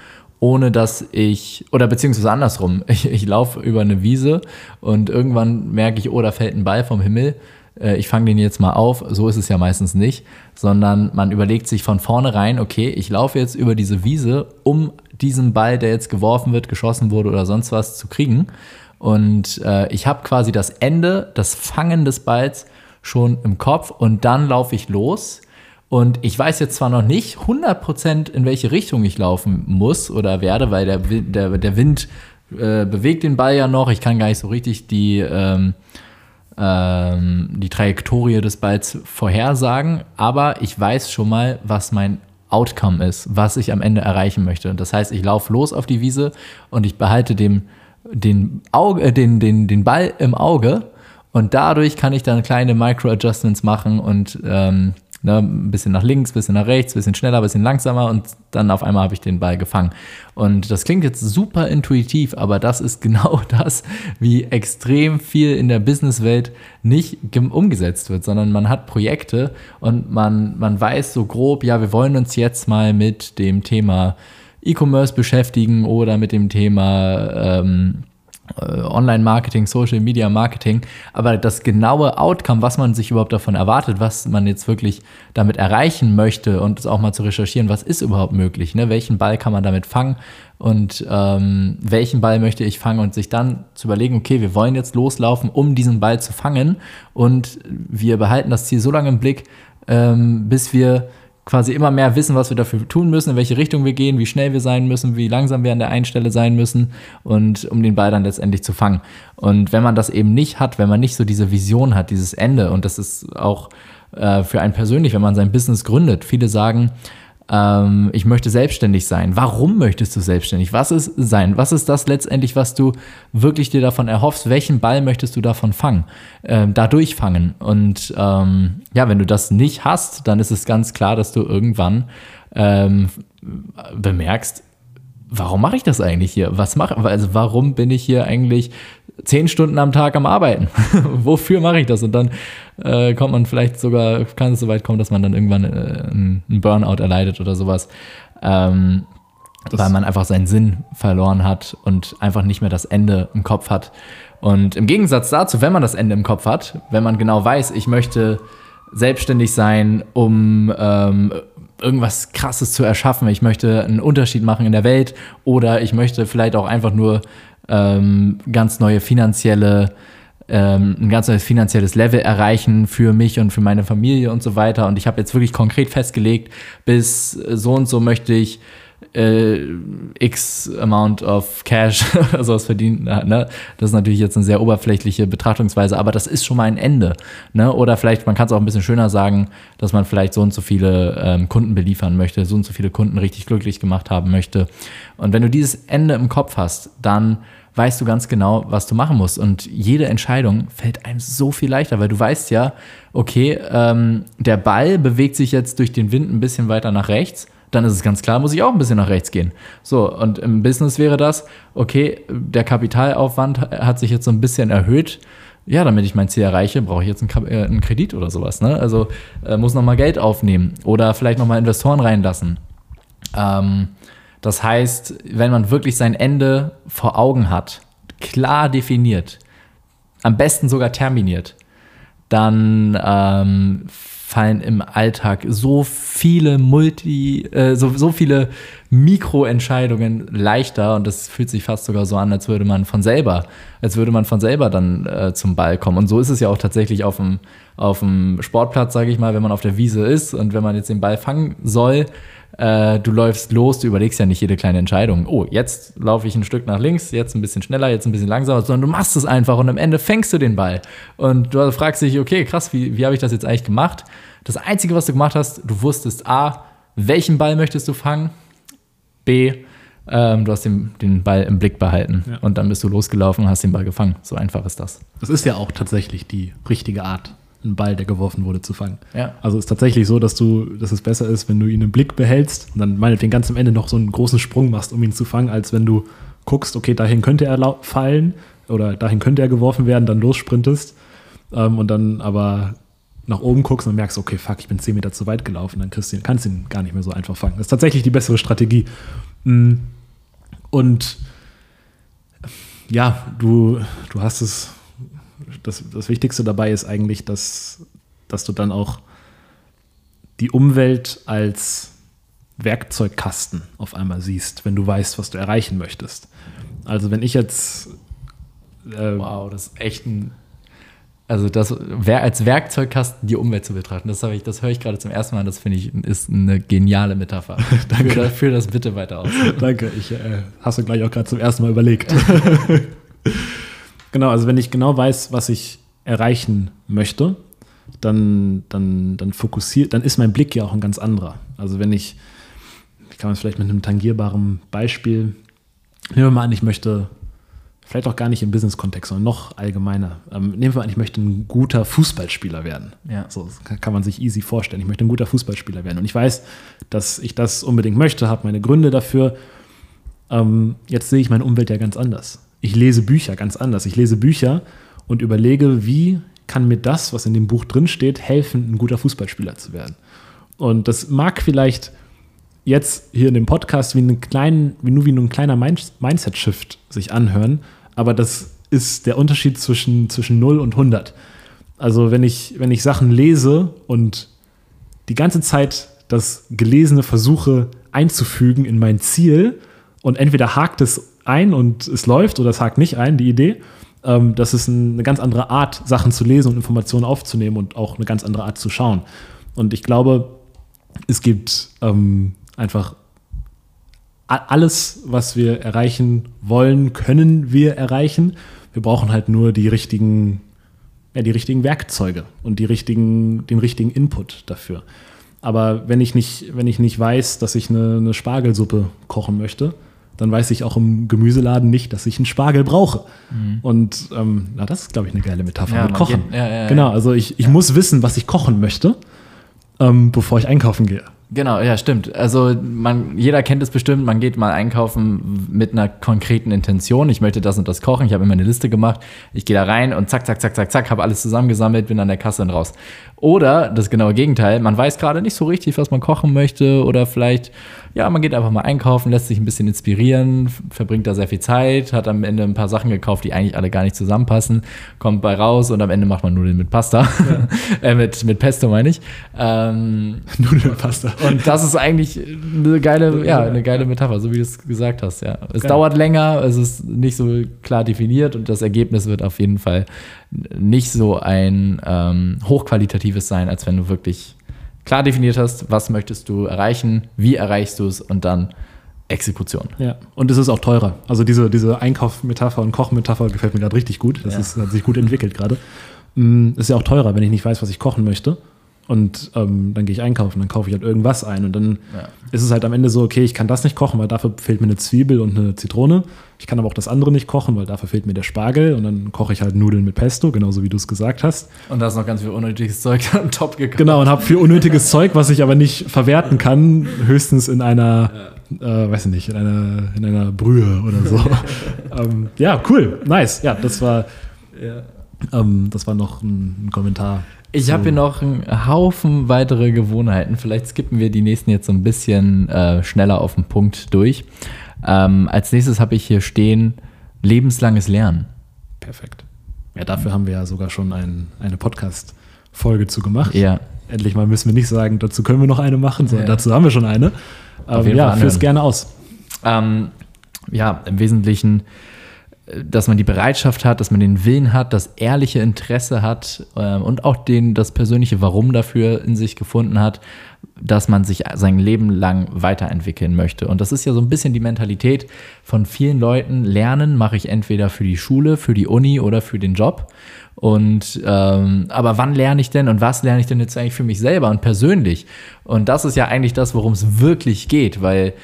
Speaker 3: ohne dass ich, oder beziehungsweise andersrum, ich, ich laufe über eine Wiese und irgendwann merke ich, oh, da fällt ein Ball vom Himmel, äh, ich fange den jetzt mal auf. So ist es ja meistens nicht, sondern man überlegt sich von vornherein, okay, ich laufe jetzt über diese Wiese, um diesen Ball, der jetzt geworfen wird, geschossen wurde oder sonst was zu kriegen. Und äh, ich habe quasi das Ende, das Fangen des Balls schon im Kopf und dann laufe ich los. Und ich weiß jetzt zwar noch nicht 100% in welche Richtung ich laufen muss oder werde, weil der, der, der Wind äh, bewegt den Ball ja noch. Ich kann gar nicht so richtig die, ähm, ähm, die Trajektorie des Balls vorhersagen, aber ich weiß schon mal, was mein Outcome ist, was ich am Ende erreichen möchte. Das heißt, ich laufe los auf die Wiese und ich behalte dem, den, Auge, äh, den, den, den Ball im Auge und dadurch kann ich dann kleine Micro-Adjustments machen und ähm, ne, ein bisschen nach links, ein bisschen nach rechts, ein bisschen schneller, ein bisschen langsamer und dann auf einmal habe ich den Ball gefangen. Und das klingt jetzt super intuitiv, aber das ist genau das, wie extrem viel in der Businesswelt nicht umgesetzt wird, sondern man hat Projekte und man, man weiß so grob, ja, wir wollen uns jetzt mal mit dem Thema E-Commerce beschäftigen oder mit dem Thema ähm, äh, Online-Marketing, Social-Media-Marketing, aber das genaue Outcome, was man sich überhaupt davon erwartet, was man jetzt wirklich damit erreichen möchte und es auch mal zu recherchieren, was ist überhaupt möglich, ne? welchen Ball kann man damit fangen? Und ähm, welchen Ball möchte ich fangen? Und sich dann zu überlegen, okay, wir wollen jetzt loslaufen, um diesen Ball zu fangen. Und wir behalten das Ziel so lange im Blick, ähm, bis wir quasi immer mehr wissen, was wir dafür tun müssen, in welche Richtung wir gehen, wie schnell wir sein müssen, wie langsam wir an der einen Stelle sein müssen und um den Ball dann letztendlich zu fangen. Und wenn man das eben nicht hat, wenn man nicht so diese Vision hat, dieses Ende, und das ist auch äh, für einen persönlich, wenn man sein Business gründet, viele sagen, ähm, ich möchte selbstständig sein. Warum möchtest du selbstständig? Was ist sein? Was ist das letztendlich, was du wirklich dir davon erhoffst? Welchen Ball möchtest du davon fangen? Ähm, dadurch fangen. Und ähm, ja, wenn du das nicht hast, dann ist es ganz klar, dass du irgendwann ähm, bemerkst, warum mache ich das eigentlich hier? Was mache also warum bin ich hier eigentlich zehn Stunden am Tag am Arbeiten? Wofür mache ich das? Und dann äh, kommt man vielleicht sogar, kann es so weit kommen, dass man dann irgendwann äh, einen Burnout erleidet oder sowas. Ähm, weil man einfach seinen Sinn verloren hat und einfach nicht mehr das Ende im Kopf hat. Und im Gegensatz dazu, wenn man das Ende im Kopf hat, wenn man genau weiß, ich möchte selbstständig sein, um ähm, irgendwas Krasses zu erschaffen, ich möchte einen Unterschied machen in der Welt oder ich möchte vielleicht auch einfach nur ähm, ganz neue finanzielle ähm, ein ganz neues finanzielles Level erreichen für mich und für meine Familie und so weiter. Und ich habe jetzt wirklich konkret festgelegt, bis so und so möchte ich äh, X Amount of Cash oder sowas verdienen. Ne? Das ist natürlich jetzt eine sehr oberflächliche Betrachtungsweise, aber das ist schon mal ein Ende. Ne? Oder vielleicht, man kann es auch ein bisschen schöner sagen, dass man vielleicht so und so viele ähm, Kunden beliefern möchte, so und so viele Kunden richtig glücklich gemacht haben möchte. Und wenn du dieses Ende im Kopf hast, dann weißt du ganz genau, was du machen musst. Und jede Entscheidung fällt einem so viel leichter, weil du weißt ja, okay, ähm, der Ball bewegt sich jetzt durch den Wind ein bisschen weiter nach rechts. Dann ist es ganz klar, muss ich auch ein bisschen nach rechts gehen. So, und im Business wäre das, okay, der Kapitalaufwand hat sich jetzt so ein bisschen erhöht. Ja, damit ich mein Ziel erreiche, brauche ich jetzt einen, äh, Kredit oder sowas. Ne? Also äh, muss nochmal Geld aufnehmen oder vielleicht nochmal Investoren reinlassen. Ähm, das heißt, wenn man wirklich sein Ende vor Augen hat, klar definiert, am besten sogar terminiert, dann ähm, fallen im Alltag so viele Multi, äh, so, so viele Mikroentscheidungen leichter und das fühlt sich fast sogar so an, als würde man von selber, als würde man von selber dann äh, zum Ball kommen. Und so ist es ja auch tatsächlich auf dem, auf dem Sportplatz, sage ich mal, wenn man auf der Wiese ist und wenn man jetzt den Ball fangen soll, äh, du läufst los, du überlegst ja nicht jede kleine Entscheidung. Oh, jetzt laufe ich ein Stück nach links, jetzt ein bisschen schneller, jetzt ein bisschen langsamer, sondern du machst es einfach und am Ende fängst du den Ball. Und du fragst dich, okay, krass, wie, wie habe ich das jetzt eigentlich gemacht? Das Einzige, was du gemacht hast, du wusstest A, welchen Ball möchtest du fangen? B, ähm, du hast den, den Ball im Blick behalten ja. und dann bist du losgelaufen und hast den Ball gefangen. So einfach ist das.
Speaker 2: Das ist ja auch tatsächlich die richtige Art einen Ball, der geworfen wurde, zu fangen.
Speaker 3: Ja.
Speaker 2: Also es ist tatsächlich so, dass du, dass es besser ist, wenn du ihn im Blick behältst und dann meinetwegen ganz am Ende noch so einen großen Sprung machst, um ihn zu fangen, als wenn du guckst, okay, dahin könnte er fallen oder dahin könnte er geworfen werden, dann lossprintest ähm, und dann aber nach oben guckst und merkst, okay, fuck, ich bin 10 Meter zu weit gelaufen, dann kriegst du ihn, kannst du ihn gar nicht mehr so einfach fangen. Das ist tatsächlich die bessere Strategie. Mm. Und ja, du, du hast es das, das Wichtigste dabei ist eigentlich, dass, dass du dann auch die Umwelt als Werkzeugkasten auf einmal siehst, wenn du weißt, was du erreichen möchtest. Also wenn ich jetzt
Speaker 3: äh, Wow, das ist echt ein also das als Werkzeugkasten die Umwelt zu betrachten, das ich, das höre ich gerade zum ersten Mal. Das finde ich ist eine geniale Metapher.
Speaker 2: Danke.
Speaker 3: Führ, führ das bitte weiter aus.
Speaker 2: Danke. Ich äh, hast du gleich auch gerade zum ersten Mal überlegt. Genau, also wenn ich genau weiß, was ich erreichen möchte, dann, dann, dann fokussiert, dann ist mein Blick ja auch ein ganz anderer. Also wenn ich, ich kann man es vielleicht mit einem tangierbaren Beispiel, nehmen wir mal an, ich möchte, vielleicht auch gar nicht im Business-Kontext, sondern noch allgemeiner, ähm, nehmen wir mal an, ich möchte ein guter Fußballspieler werden.
Speaker 3: Ja.
Speaker 2: So kann man sich easy vorstellen. Ich möchte ein guter Fußballspieler werden. Und ich weiß, dass ich das unbedingt möchte, habe meine Gründe dafür. Ähm, jetzt sehe ich meine Umwelt ja ganz anders ich lese Bücher ganz anders. Ich lese Bücher und überlege, wie kann mir das, was in dem Buch drin steht, helfen, ein guter Fußballspieler zu werden. Und das mag vielleicht jetzt hier in dem Podcast wie, einen kleinen, wie nur wie ein kleiner Mindset-Shift sich anhören, aber das ist der Unterschied zwischen, zwischen 0 und 100. Also wenn ich, wenn ich Sachen lese und die ganze Zeit das Gelesene versuche einzufügen in mein Ziel und entweder hakt es ein und es läuft oder es hakt nicht ein, die Idee, ähm, das ist eine ganz andere Art, Sachen zu lesen und Informationen aufzunehmen und auch eine ganz andere Art zu schauen. Und ich glaube, es gibt ähm, einfach alles, was wir erreichen wollen, können wir erreichen. Wir brauchen halt nur die richtigen, ja, die richtigen Werkzeuge und die richtigen, den richtigen Input dafür. Aber wenn ich nicht, wenn ich nicht weiß, dass ich eine, eine Spargelsuppe kochen möchte, dann weiß ich auch im Gemüseladen nicht, dass ich einen Spargel brauche. Mhm. Und ähm, na, das ist, glaube ich, eine geile Metapher ja, mit Kochen. Geht, ja, ja, genau, also ich, ich muss wissen, was ich kochen möchte, ähm, bevor ich einkaufen gehe.
Speaker 3: Genau, ja, stimmt. Also man, jeder kennt es bestimmt, man geht mal einkaufen mit einer konkreten Intention. Ich möchte das und das kochen, ich habe mir eine Liste gemacht, ich gehe da rein und zack, zack, zack, zack, zack, habe alles zusammengesammelt, bin an der Kasse und raus. Oder das genaue Gegenteil, man weiß gerade nicht so richtig, was man kochen möchte oder vielleicht ja, man geht einfach mal einkaufen, lässt sich ein bisschen inspirieren, verbringt da sehr viel Zeit, hat am Ende ein paar Sachen gekauft, die eigentlich alle gar nicht zusammenpassen, kommt bei raus und am Ende macht man Nudeln mit Pasta. Ja. äh, mit, mit Pesto meine ich. Ähm,
Speaker 2: Nudeln mit Pasta.
Speaker 3: Und das ist eigentlich eine geile, ja, eine geile Metapher, so wie du es gesagt hast, ja. Es Geil. dauert länger, es ist nicht so klar definiert und das Ergebnis wird auf jeden Fall nicht so ein ähm, hochqualitatives sein, als wenn du wirklich klar definiert hast, was möchtest du erreichen, wie erreichst du es und dann Exekution.
Speaker 2: Ja, und es ist auch teurer. Also diese, diese Einkaufmetapher und Kochmetapher gefällt mir gerade richtig gut. Das ja. ist, hat sich gut entwickelt gerade. Mm, ist ja auch teurer, wenn ich nicht weiß, was ich kochen möchte. Und ähm, dann gehe ich einkaufen, dann kaufe ich halt irgendwas ein. Und dann ja. ist es halt am Ende so, okay, ich kann das nicht kochen, weil dafür fehlt mir eine Zwiebel und eine Zitrone. Ich kann aber auch das andere nicht kochen, weil dafür fehlt mir der Spargel. Und dann koche ich halt Nudeln mit Pesto, genauso wie du es gesagt hast.
Speaker 3: Und da ist noch ganz viel unnötiges Zeug
Speaker 2: on top gekommen. Genau, und habe viel unnötiges Zeug, was ich aber nicht verwerten kann, höchstens in einer, ja. äh, weiß ich nicht, in einer, in einer Brühe oder so. ähm, ja, cool, nice. Ja, das war, ja. Ähm, das war noch ein, ein Kommentar
Speaker 3: ich habe hier noch einen Haufen weitere Gewohnheiten. Vielleicht skippen wir die nächsten jetzt so ein bisschen äh, schneller auf den Punkt durch. Ähm, als nächstes habe ich hier stehen lebenslanges Lernen.
Speaker 2: Perfekt. Ja, dafür haben wir ja sogar schon ein, eine Podcast-Folge zu gemacht.
Speaker 3: Ja.
Speaker 2: Endlich mal müssen wir nicht sagen, dazu können wir noch eine machen, sondern ja. dazu haben wir schon eine. Ähm, ja, führ's gerne aus.
Speaker 3: Ähm, ja, im Wesentlichen dass man die Bereitschaft hat, dass man den Willen hat, das ehrliche Interesse hat äh, und auch den, das persönliche Warum dafür in sich gefunden hat, dass man sich sein Leben lang weiterentwickeln möchte. Und das ist ja so ein bisschen die Mentalität von vielen Leuten. Lernen mache ich entweder für die Schule, für die Uni oder für den Job. Und ähm, aber wann lerne ich denn und was lerne ich denn jetzt eigentlich für mich selber und persönlich? Und das ist ja eigentlich das, worum es wirklich geht, weil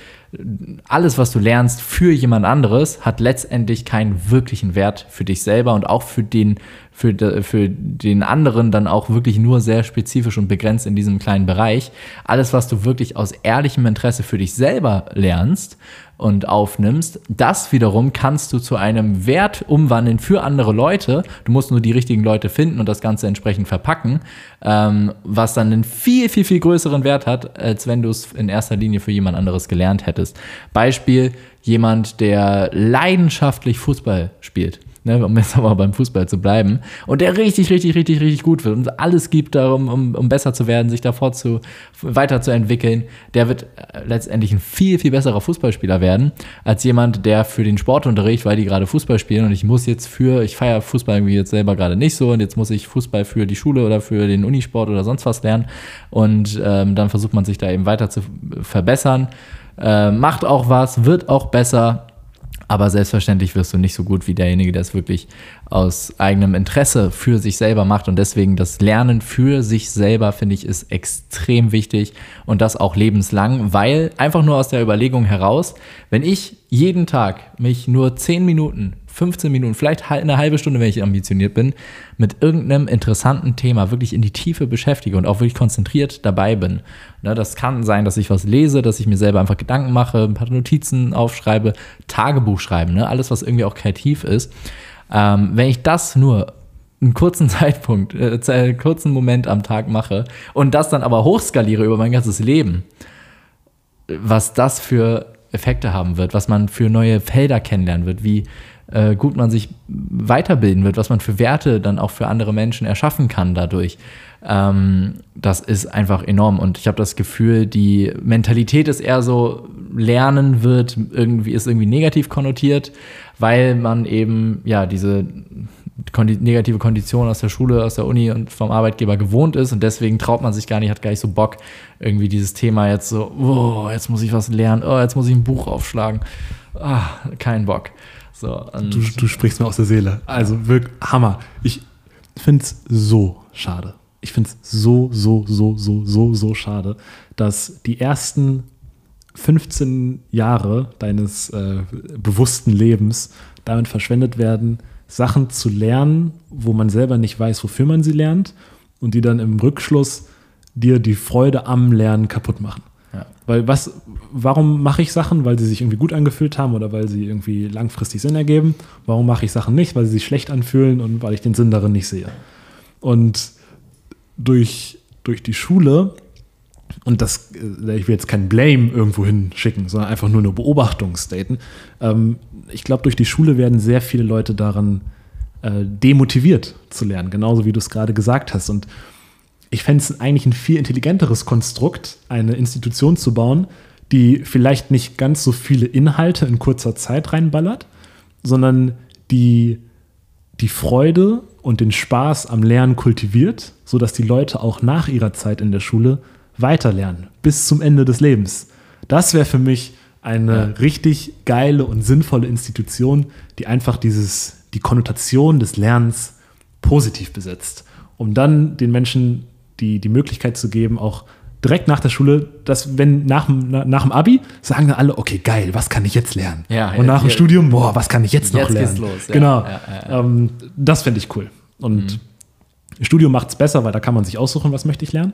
Speaker 3: alles, was du lernst für jemand anderes, hat letztendlich keinen wirklichen Wert für dich selber und auch für den, für, für den anderen dann auch wirklich nur sehr spezifisch und begrenzt in diesem kleinen Bereich. Alles, was du wirklich aus ehrlichem Interesse für dich selber lernst und aufnimmst, das wiederum kannst du zu einem Wert umwandeln für andere Leute. Du musst nur die richtigen Leute finden und das Ganze entsprechend verpacken, ähm, was dann einen viel, viel, viel größeren Wert hat, als wenn du es in erster Linie für jemand anderes gelernt hättest. Beispiel, jemand, der leidenschaftlich Fußball spielt ne, um jetzt aber beim Fußball zu bleiben, und der richtig, richtig, richtig, richtig gut wird und alles gibt darum, um, um besser zu werden, sich davor zu, weiterzuentwickeln, der wird äh, letztendlich ein viel, viel besserer Fußballspieler werden, als jemand, der für den Sportunterricht, weil die gerade Fußball spielen und ich muss jetzt für, ich feiere Fußball irgendwie jetzt selber gerade nicht so und jetzt muss ich Fußball für die Schule oder für den Unisport oder sonst was lernen. Und ähm, dann versucht man sich da eben weiter zu verbessern. Äh, macht auch was, wird auch besser, aber selbstverständlich wirst du nicht so gut wie derjenige, der es wirklich aus eigenem Interesse für sich selber macht. Und deswegen das Lernen für sich selber, finde ich, ist extrem wichtig und das auch lebenslang, weil einfach nur aus der Überlegung heraus, wenn ich jeden Tag mich nur 10 Minuten 15 Minuten, vielleicht eine halbe Stunde, wenn ich ambitioniert bin, mit irgendeinem interessanten Thema wirklich in die Tiefe beschäftige und auch wirklich konzentriert dabei bin. Ne, das kann sein, dass ich was lese, dass ich mir selber einfach Gedanken mache, ein paar Notizen aufschreibe, Tagebuch schreiben, ne, alles, was irgendwie auch kreativ ist. Ähm, wenn ich das nur einen kurzen Zeitpunkt, äh, einen kurzen Moment am Tag mache und das dann aber hochskaliere über mein ganzes Leben, was das für Effekte haben wird, was man für neue Felder kennenlernen wird, wie äh, gut man sich weiterbilden wird, was man für Werte dann auch für andere Menschen erschaffen kann dadurch. Ähm, das ist einfach enorm. Und ich habe das Gefühl, die Mentalität ist eher so, Lernen wird irgendwie, ist irgendwie negativ konnotiert, weil man eben ja diese Kondi negative Kondition aus der Schule, aus der Uni und vom Arbeitgeber gewohnt ist und deswegen traut man sich gar nicht, hat gar nicht so Bock, irgendwie dieses Thema jetzt so, oh, jetzt muss ich was lernen, oh, jetzt muss ich ein Buch aufschlagen. Ah, kein Bock. So,
Speaker 2: du, du sprichst mir aus der Seele. Also wirklich Hammer. Ich finde es so schade. Ich finde es so, so, so, so, so, so schade, dass die ersten 15 Jahre deines äh, bewussten Lebens damit verschwendet werden, Sachen zu lernen, wo man selber nicht weiß, wofür man sie lernt und die dann im Rückschluss dir die Freude am Lernen kaputt machen. Weil was, warum mache ich Sachen? Weil sie sich irgendwie gut angefühlt haben oder weil sie irgendwie langfristig Sinn ergeben. Warum mache ich Sachen nicht? Weil sie sich schlecht anfühlen und weil ich den Sinn darin nicht sehe. Und durch, durch die Schule, und das, äh, ich will jetzt kein Blame irgendwo hinschicken, sondern einfach nur eine Beobachtung staten. Ähm, ich glaube, durch die Schule werden sehr viele Leute daran äh, demotiviert zu lernen, genauso wie du es gerade gesagt hast. Und ich fände es eigentlich ein viel intelligenteres Konstrukt, eine Institution zu bauen, die vielleicht nicht ganz so viele Inhalte in kurzer Zeit reinballert, sondern die die Freude und den Spaß am Lernen kultiviert, sodass die Leute auch nach ihrer Zeit in der Schule weiterlernen, bis zum Ende des Lebens. Das wäre für mich eine ja. richtig geile und sinnvolle Institution, die einfach dieses, die Konnotation des Lernens positiv besetzt, um dann den Menschen die, die Möglichkeit zu geben, auch direkt nach der Schule, dass wenn nach, nach dem Abi sagen dann alle, okay, geil, was kann ich jetzt lernen? Ja, und nach dem Studium, boah, was kann ich jetzt, jetzt noch lernen? Geht's los. Ja, genau. Ja, ähm, das fände ich cool. Und mhm. Studium macht es besser, weil da kann man sich aussuchen, was möchte ich lernen.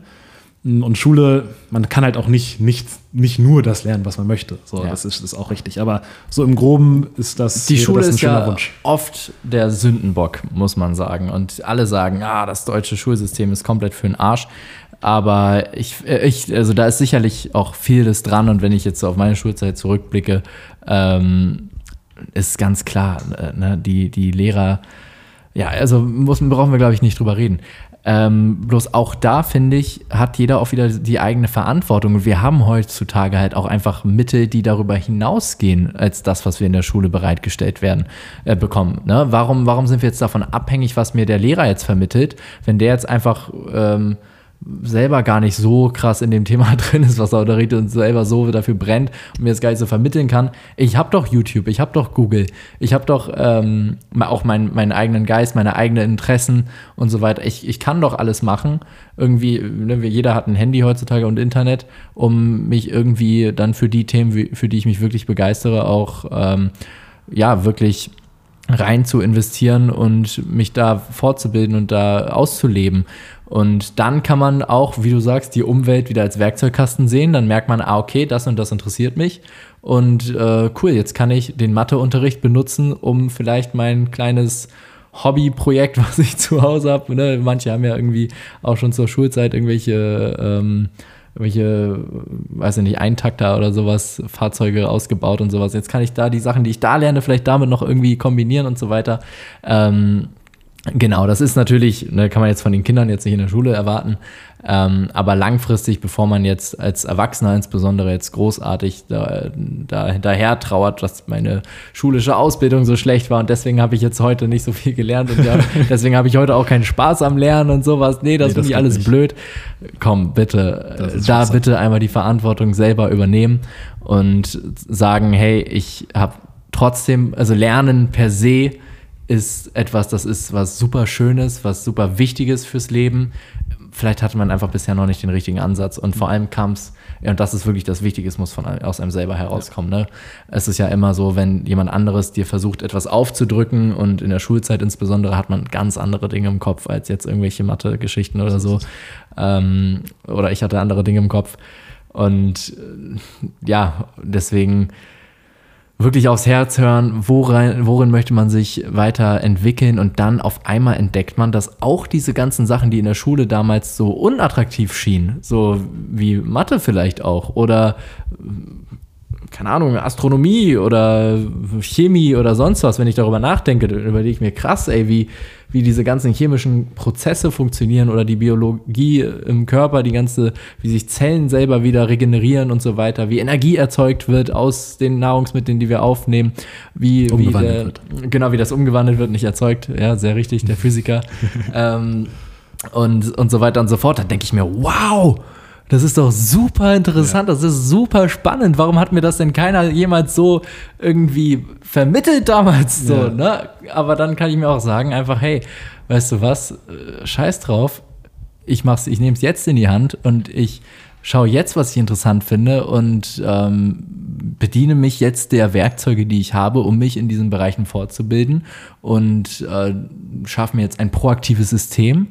Speaker 2: Und Schule, man kann halt auch nicht, nicht, nicht nur das lernen, was man möchte. So, ja. das ist, ist auch richtig. Aber so im Groben ist das,
Speaker 3: Die Schule das ist ja Wunsch. oft der Sündenbock, muss man sagen. Und alle sagen, ah, das deutsche Schulsystem ist komplett für den Arsch. Aber ich, äh, ich, also da ist sicherlich auch vieles dran. Und wenn ich jetzt so auf meine Schulzeit zurückblicke, ähm, ist ganz klar, äh, ne, die, die Lehrer, ja, also muss, brauchen wir, glaube ich, nicht drüber reden. Ähm, bloß auch da, finde ich, hat jeder auch wieder die eigene Verantwortung. Und wir haben heutzutage halt auch einfach Mittel, die darüber hinausgehen, als das, was wir in der Schule bereitgestellt werden, äh, bekommen. Ne? Warum, warum sind wir jetzt davon abhängig, was mir der Lehrer jetzt vermittelt, wenn der jetzt einfach ähm, selber gar nicht so krass in dem Thema drin ist, was unterrichtet und selber so dafür brennt und mir das gar nicht so vermitteln kann. Ich habe doch YouTube, ich habe doch Google, ich habe doch ähm, auch mein, meinen eigenen Geist, meine eigenen Interessen und so weiter. Ich, ich kann doch alles machen. Irgendwie, ne, jeder hat ein Handy heutzutage und Internet, um mich irgendwie dann für die Themen, für die ich mich wirklich begeistere, auch ähm, ja, wirklich rein zu investieren und mich da fortzubilden und da auszuleben. Und dann kann man auch, wie du sagst, die Umwelt wieder als Werkzeugkasten sehen. Dann merkt man, ah, okay, das und das interessiert mich. Und äh, cool, jetzt kann ich den Matheunterricht benutzen, um vielleicht mein kleines Hobbyprojekt, was ich zu Hause habe. Ne? Manche haben ja irgendwie auch schon zur Schulzeit irgendwelche, ähm, irgendwelche, weiß ich nicht, Eintakter oder sowas, Fahrzeuge ausgebaut und sowas. Jetzt kann ich da die Sachen, die ich da lerne, vielleicht damit noch irgendwie kombinieren und so weiter. Ähm, Genau, das ist natürlich, ne, kann man jetzt von den Kindern jetzt nicht in der Schule erwarten, ähm, aber langfristig, bevor man jetzt als Erwachsener insbesondere jetzt großartig da, da hinterher trauert, dass meine schulische Ausbildung so schlecht war und deswegen habe ich jetzt heute nicht so viel gelernt und ja, deswegen habe ich heute auch keinen Spaß am Lernen und sowas. Nee, das, nee, finde ich alles nicht. blöd. Komm, bitte, da bitte einmal die Verantwortung selber übernehmen und sagen, hey, ich habe trotzdem, also Lernen per se ist etwas, das ist was super Schönes, was super Wichtiges fürs Leben. Vielleicht hatte man einfach bisher noch nicht den richtigen Ansatz und vor allem kam es, ja, und das ist wirklich das Wichtige, es muss von aus einem selber herauskommen. Ne? Es ist ja immer so, wenn jemand anderes dir versucht, etwas aufzudrücken und in der Schulzeit insbesondere hat man ganz andere Dinge im Kopf als jetzt irgendwelche Mathe-Geschichten oder so. Ähm, oder ich hatte andere Dinge im Kopf. Und äh, ja, deswegen wirklich aufs Herz hören, worin, worin möchte man sich weiterentwickeln und dann auf einmal entdeckt man, dass auch diese ganzen Sachen, die in der Schule damals so unattraktiv schienen, so wie Mathe vielleicht auch oder keine Ahnung, Astronomie oder Chemie oder sonst was, wenn ich darüber nachdenke, dann überlege ich mir krass, ey, wie, wie diese ganzen chemischen Prozesse funktionieren oder die Biologie im Körper, die ganze, wie sich Zellen selber wieder regenerieren und so weiter, wie Energie erzeugt wird aus den Nahrungsmitteln, die wir aufnehmen, wie, wie der, wird. genau, wie das umgewandelt wird, nicht erzeugt, ja, sehr richtig, der Physiker. ähm, und, und so weiter und so fort. Dann denke ich mir, wow, das ist doch super interessant, ja. das ist super spannend. Warum hat mir das denn keiner jemals so irgendwie vermittelt damals so, ja. ne? Aber dann kann ich mir auch sagen, einfach, hey, weißt du was, äh, scheiß drauf, ich mach's, ich nehme es jetzt in die Hand und ich schaue jetzt, was ich interessant finde und ähm, bediene mich jetzt der Werkzeuge, die ich habe, um mich in diesen Bereichen fortzubilden und äh, schaffe mir jetzt ein proaktives System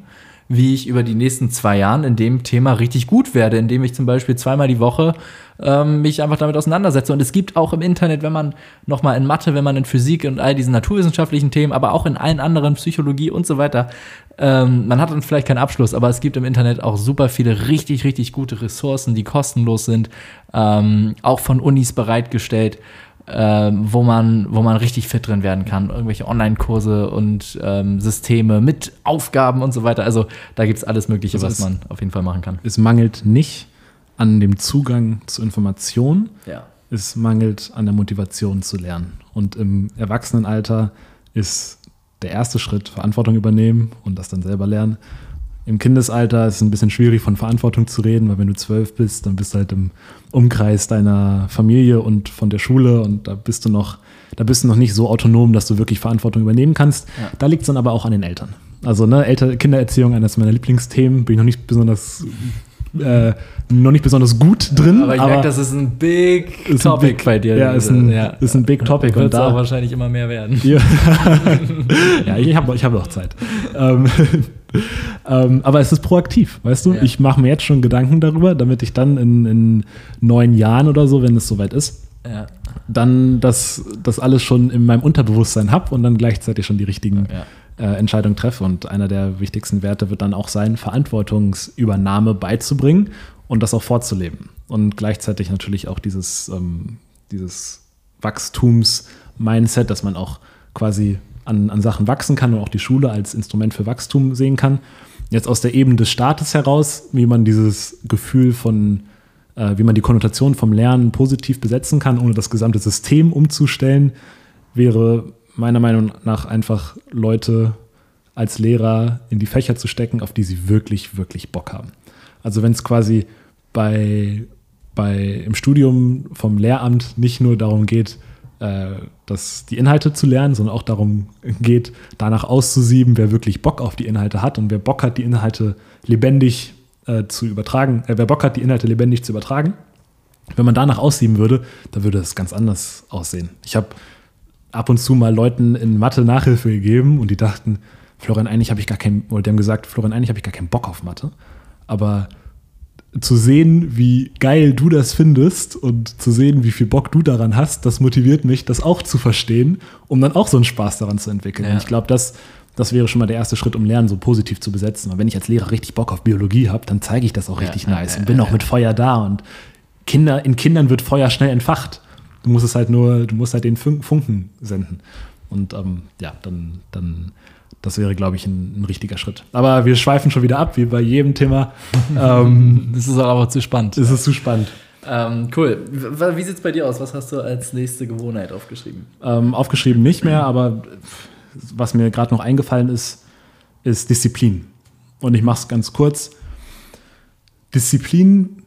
Speaker 3: wie ich über die nächsten zwei Jahre in dem Thema richtig gut werde, indem ich zum Beispiel zweimal die Woche ähm, mich einfach damit auseinandersetze. Und es gibt auch im Internet, wenn man nochmal in Mathe, wenn man in Physik und all diesen naturwissenschaftlichen Themen, aber auch in allen anderen Psychologie und so weiter, ähm, man hat dann vielleicht keinen Abschluss, aber es gibt im Internet auch super viele richtig, richtig gute Ressourcen, die kostenlos sind, ähm, auch von Unis bereitgestellt ähm, wo, man, wo man richtig fit drin werden kann. Irgendwelche Online-Kurse und ähm, Systeme mit Aufgaben und so weiter. Also da gibt es alles Mögliche, also was man auf jeden Fall machen kann.
Speaker 2: Es mangelt nicht an dem Zugang zu Informationen. Ja. Es mangelt an der Motivation zu lernen. Und im Erwachsenenalter ist der erste Schritt Verantwortung übernehmen und das dann selber lernen. Im Kindesalter ist es ein bisschen schwierig, von Verantwortung zu reden, weil wenn du zwölf bist, dann bist du halt im Umkreis deiner Familie und von der Schule und da bist du noch, da bist du noch nicht so autonom, dass du wirklich Verantwortung übernehmen kannst. Ja. Da liegt es dann aber auch an den Eltern. Also ne, Elter Kindererziehung, eines meiner Lieblingsthemen, bin ich noch nicht besonders äh, noch nicht besonders gut drin.
Speaker 3: Aber ich aber merke, das ist ein Big ist Topic ein big, bei dir.
Speaker 2: Ja, ist ein, ja. Ist ein Big Topic.
Speaker 3: Wird auch wahrscheinlich immer mehr werden.
Speaker 2: Ja, ja ich habe ich hab noch Zeit. Ähm, ähm, aber es ist proaktiv, weißt du? Ja. Ich mache mir jetzt schon Gedanken darüber, damit ich dann in, in neun Jahren oder so, wenn es soweit ist, ja. dann das, das alles schon in meinem Unterbewusstsein habe und dann gleichzeitig schon die richtigen ja äh, Entscheidung treffe. Und einer der wichtigsten Werte wird dann auch sein, Verantwortungsübernahme beizubringen und das auch vorzuleben. Und gleichzeitig natürlich auch dieses, ähm, dieses Wachstums-Mindset, dass man auch quasi an, an Sachen wachsen kann und auch die Schule als Instrument für Wachstum sehen kann. Jetzt aus der Ebene des Staates heraus, wie man dieses Gefühl von, äh, wie man die Konnotation vom Lernen positiv besetzen kann, ohne das gesamte System umzustellen, wäre meiner Meinung nach einfach Leute als Lehrer in die Fächer zu stecken, auf die sie wirklich, wirklich Bock haben. Also wenn es quasi bei, bei im Studium vom Lehramt nicht nur darum geht, äh, dass die Inhalte zu lernen, sondern auch darum geht, danach auszusieben, wer wirklich Bock auf die Inhalte hat und wer Bock hat, die Inhalte lebendig äh, zu übertragen, äh, wer Bock hat, die Inhalte lebendig zu übertragen. Wenn man danach aussieben würde, dann würde es ganz anders aussehen. Ich habe ab und zu mal Leuten in Mathe Nachhilfe gegeben und die dachten, Florian, eigentlich habe ich gar keinen, oder die haben gesagt, Florian, eigentlich habe ich gar keinen Bock auf Mathe. Aber zu sehen, wie geil du das findest und zu sehen, wie viel Bock du daran hast, das motiviert mich, das auch zu verstehen, um dann auch so einen Spaß daran zu entwickeln. Ja. Und ich glaube, das, das wäre schon mal der erste Schritt, um Lernen so positiv zu besetzen. Und wenn ich als Lehrer richtig Bock auf Biologie habe, dann zeige ich das auch richtig ja, nice ja, und bin auch mit Feuer da. Und Kinder, in Kindern wird Feuer schnell entfacht. Du musst es halt nur, du musst halt den Funken senden. Und ähm, ja, dann, dann, das wäre, glaube ich, ein, ein, richtiger Schritt. Aber wir schweifen schon wieder ab, wie bei jedem Thema.
Speaker 3: ähm, das ist aber zu spannend.
Speaker 2: Das ist zu spannend.
Speaker 3: Ähm, cool. Wie sieht es bei dir aus? Was hast du als nächste Gewohnheit aufgeschrieben?
Speaker 2: Ähm, aufgeschrieben nicht mehr, aber was mir gerade noch eingefallen ist, ist Disziplin. Und ich mache es ganz kurz. Disziplin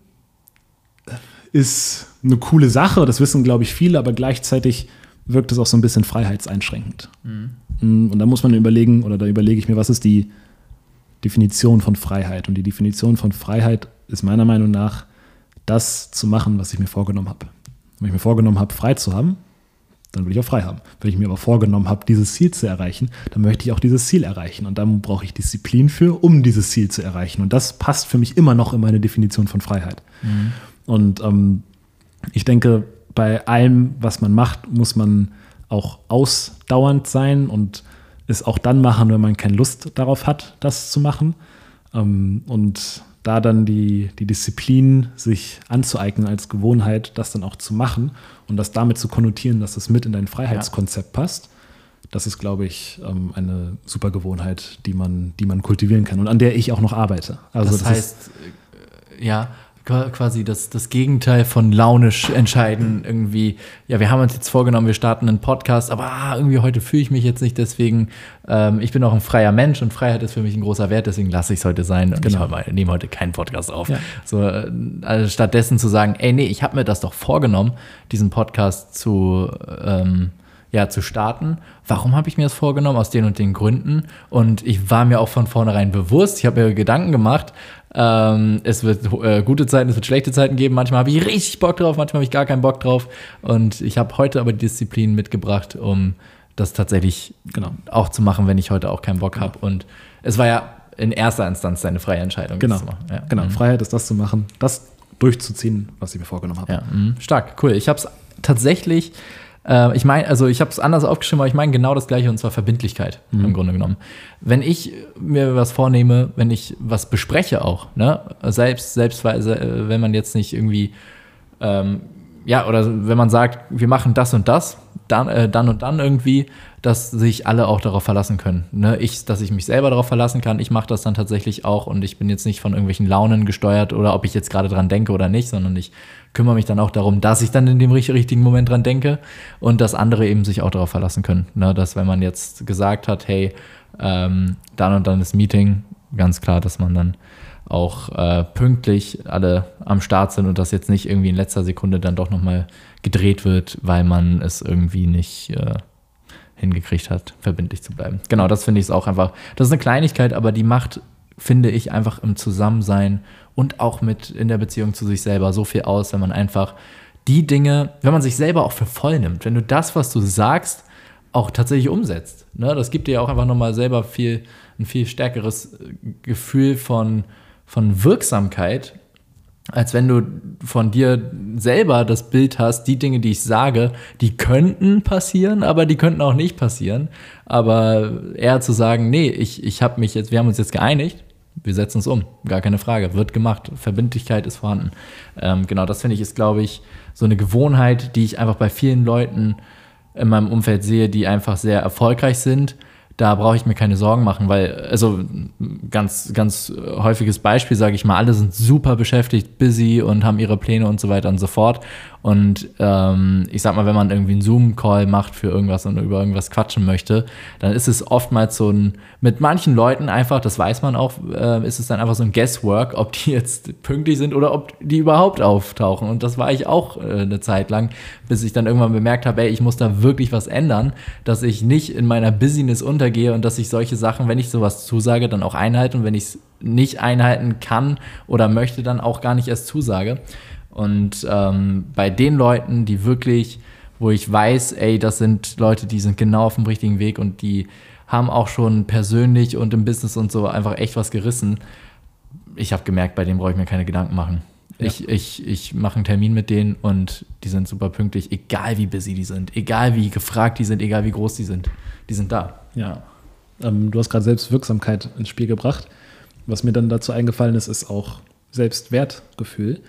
Speaker 2: ist eine coole Sache, das wissen, glaube ich, viele, aber gleichzeitig wirkt es auch so ein bisschen freiheitseinschränkend. Mhm. Mm, und da muss man überlegen, oder da überlege ich mir, was ist die Definition von Freiheit? Und die Definition von Freiheit ist meiner Meinung nach, das zu machen, was ich mir vorgenommen habe. Wenn ich mir vorgenommen habe, frei zu haben, dann will ich auch frei haben. Wenn ich mir aber vorgenommen habe, dieses Ziel zu erreichen, dann möchte ich auch dieses Ziel erreichen. Und dann brauche ich Disziplin für, um dieses Ziel zu erreichen. Und das passt für mich immer noch in meine Definition von Freiheit. Mhm. Und ähm, ich denke, bei allem, was man macht, muss man auch ausdauernd sein und es auch dann machen, wenn man keine Lust darauf hat, das zu machen. Ähm, und da dann die, die Disziplin sich anzueignen als Gewohnheit, das dann auch zu machen und das damit zu konnotieren, dass es mit in dein Freiheitskonzept passt, das ist, glaube ich, ähm, eine super Gewohnheit, die man, die man kultivieren kann und an der ich auch noch arbeite.
Speaker 3: Also das, das heißt, äh, ja, quasi das, das Gegenteil von launisch entscheiden. Irgendwie, ja, wir haben uns jetzt vorgenommen, wir starten einen Podcast, aber ah, irgendwie heute fühle ich mich jetzt nicht. Deswegen, ähm, ich bin auch ein freier Mensch und Freiheit ist für mich ein großer Wert, deswegen lasse ich es heute sein. Und genau. ich nehme heute keinen Podcast auf. Ja. So, äh, also stattdessen zu sagen, ey, nee, ich habe mir das doch vorgenommen, diesen Podcast zu. Ähm, ja, zu starten. Warum habe ich mir das vorgenommen? Aus den und den Gründen. Und ich war mir auch von vornherein bewusst, ich habe mir Gedanken gemacht, ähm, es wird äh, gute Zeiten, es wird schlechte Zeiten geben. Manchmal habe ich richtig Bock drauf, manchmal habe ich gar keinen Bock drauf. Und ich habe heute aber die Disziplin mitgebracht, um das tatsächlich genau. auch zu machen, wenn ich heute auch keinen Bock genau. habe. Und es war ja in erster Instanz eine freie Entscheidung.
Speaker 2: Genau, ja. genau. Mhm. Freiheit ist das zu machen, das durchzuziehen, was ich mir vorgenommen habe.
Speaker 3: Ja, mhm. stark, cool. Ich habe es tatsächlich äh, ich meine, also ich habe es anders aufgeschrieben, aber ich meine genau das Gleiche und zwar Verbindlichkeit mhm. im Grunde genommen. Wenn ich mir was vornehme, wenn ich was bespreche auch, ne, selbst, selbst äh, wenn man jetzt nicht irgendwie, ähm, ja, oder wenn man sagt, wir machen das und das, dann, äh, dann und dann irgendwie, dass sich alle auch darauf verlassen können. Ne? Ich, dass ich mich selber darauf verlassen kann. Ich mache das dann tatsächlich auch und ich bin jetzt nicht von irgendwelchen Launen gesteuert oder ob ich jetzt gerade dran denke oder nicht, sondern ich kümmere mich dann auch darum, dass ich dann in dem richtigen Moment dran denke und dass andere eben sich auch darauf verlassen können. Ne? Dass wenn man jetzt gesagt hat, hey, ähm, dann und dann ist Meeting, ganz klar, dass man dann auch äh, pünktlich alle am Start sind und das jetzt nicht irgendwie in letzter Sekunde dann doch nochmal gedreht wird, weil man es irgendwie nicht äh, hingekriegt hat, verbindlich zu bleiben. Genau, das finde ich auch einfach, das ist eine Kleinigkeit, aber die macht, finde ich, einfach im Zusammensein und auch mit in der Beziehung zu sich selber so viel aus, wenn man einfach die Dinge, wenn man sich selber auch für voll nimmt, wenn du das, was du sagst, auch tatsächlich umsetzt. Ne? Das gibt dir auch einfach nochmal selber viel, ein viel stärkeres Gefühl von, von Wirksamkeit, als wenn du von dir selber das Bild hast, die Dinge, die ich sage, die könnten passieren, aber die könnten auch nicht passieren. Aber eher zu sagen, nee, ich, ich habe mich jetzt, wir haben uns jetzt geeinigt, wir setzen es um, gar keine Frage, wird gemacht, Verbindlichkeit ist vorhanden. Ähm, genau, das finde ich ist, glaube ich, so eine Gewohnheit, die ich einfach bei vielen Leuten in meinem Umfeld sehe, die einfach sehr erfolgreich sind da brauche ich mir keine Sorgen machen, weil, also ganz, ganz häufiges Beispiel, sage ich mal, alle sind super beschäftigt, busy und haben ihre Pläne und so weiter und so fort. Und ähm, ich sag mal, wenn man irgendwie einen Zoom-Call macht für irgendwas und über irgendwas quatschen möchte, dann ist es oftmals so ein, mit manchen Leuten einfach, das weiß man auch, äh, ist es dann einfach so ein Guesswork, ob die jetzt pünktlich sind oder ob die überhaupt auftauchen. Und das war ich auch äh, eine Zeit lang, bis ich dann irgendwann bemerkt habe, ey, ich muss da wirklich was ändern, dass ich nicht in meiner Business untergehe und dass ich solche Sachen, wenn ich sowas zusage, dann auch einhalte und wenn ich es nicht einhalten kann oder möchte, dann auch gar nicht erst zusage. Und ähm, bei den Leuten, die wirklich, wo ich weiß, ey, das sind Leute, die sind genau auf dem richtigen Weg und die haben auch schon persönlich und im Business und so einfach echt was gerissen. Ich habe gemerkt, bei denen brauche ich mir keine Gedanken machen. Ja. Ich, ich, ich mache einen Termin mit denen und die sind super pünktlich, egal wie busy die sind, egal wie gefragt die sind, egal wie groß die sind. Die sind da.
Speaker 2: Ja. Ähm, du hast gerade Selbstwirksamkeit ins Spiel gebracht. Was mir dann dazu eingefallen ist, ist auch Selbstwertgefühl.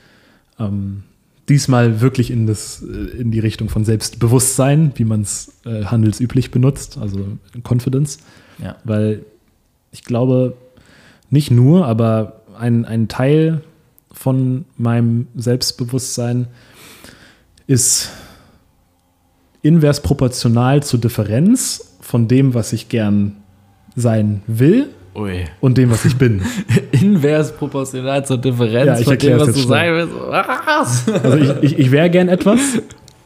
Speaker 2: Ähm, diesmal wirklich in, das, äh, in die Richtung von Selbstbewusstsein, wie man es äh, handelsüblich benutzt, also Confidence. Ja. Weil ich glaube, nicht nur, aber ein, ein Teil von meinem Selbstbewusstsein ist invers proportional zur Differenz von dem, was ich gern sein will Ui. und dem, was ich bin.
Speaker 3: Invers proportional zur Differenz
Speaker 2: ja, ich
Speaker 3: von
Speaker 2: dem, was du sein willst. Was? Also ich, ich, ich wäre gern etwas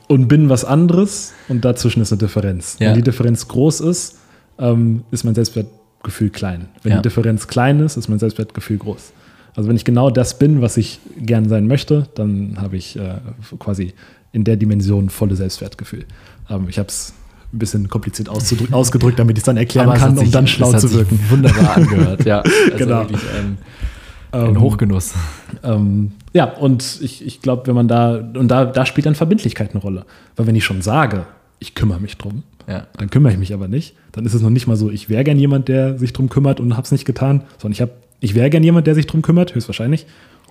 Speaker 2: und bin was anderes und dazwischen ist eine Differenz. Ja. Wenn die Differenz groß ist, ähm, ist mein Selbstwertgefühl klein. Wenn ja. die Differenz klein ist, ist mein Selbstwertgefühl groß. Also wenn ich genau das bin, was ich gern sein möchte, dann habe ich äh, quasi in der Dimension volle Selbstwertgefühl. Ähm, ich habe es ein bisschen kompliziert ausgedrückt, damit ich es dann erklären Aber kann, sich, um dann schlau zu wirken.
Speaker 3: wunderbar angehört, ja. Also genau. Wirklich, ähm, ein ähm, Hochgenuss.
Speaker 2: Ähm, ja, und ich, ich glaube, wenn man da, und da, da spielt dann Verbindlichkeit eine Rolle. Weil wenn ich schon sage, ich kümmere mich drum, ja. dann kümmere ich mich aber nicht. Dann ist es noch nicht mal so, ich wäre gern jemand, der sich drum kümmert und habe es nicht getan, sondern ich habe ich wäre gern jemand, der sich drum kümmert, höchstwahrscheinlich.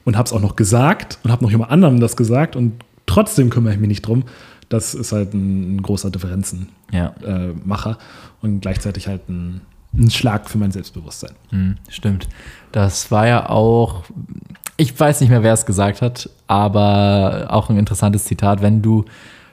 Speaker 2: Und habe es auch noch gesagt und habe noch jemand anderem das gesagt und trotzdem kümmere ich mich nicht drum. Das ist halt ein, großer Differenzenmacher
Speaker 3: Ja.
Speaker 2: äh, und gleichzeitig halt ein, ein Schlag für mein Selbstbewusstsein.
Speaker 3: Hm, stimmt. Das war ja auch, ich weiß nicht mehr, wer es gesagt hat, aber auch ein interessantes Zitat. Wenn du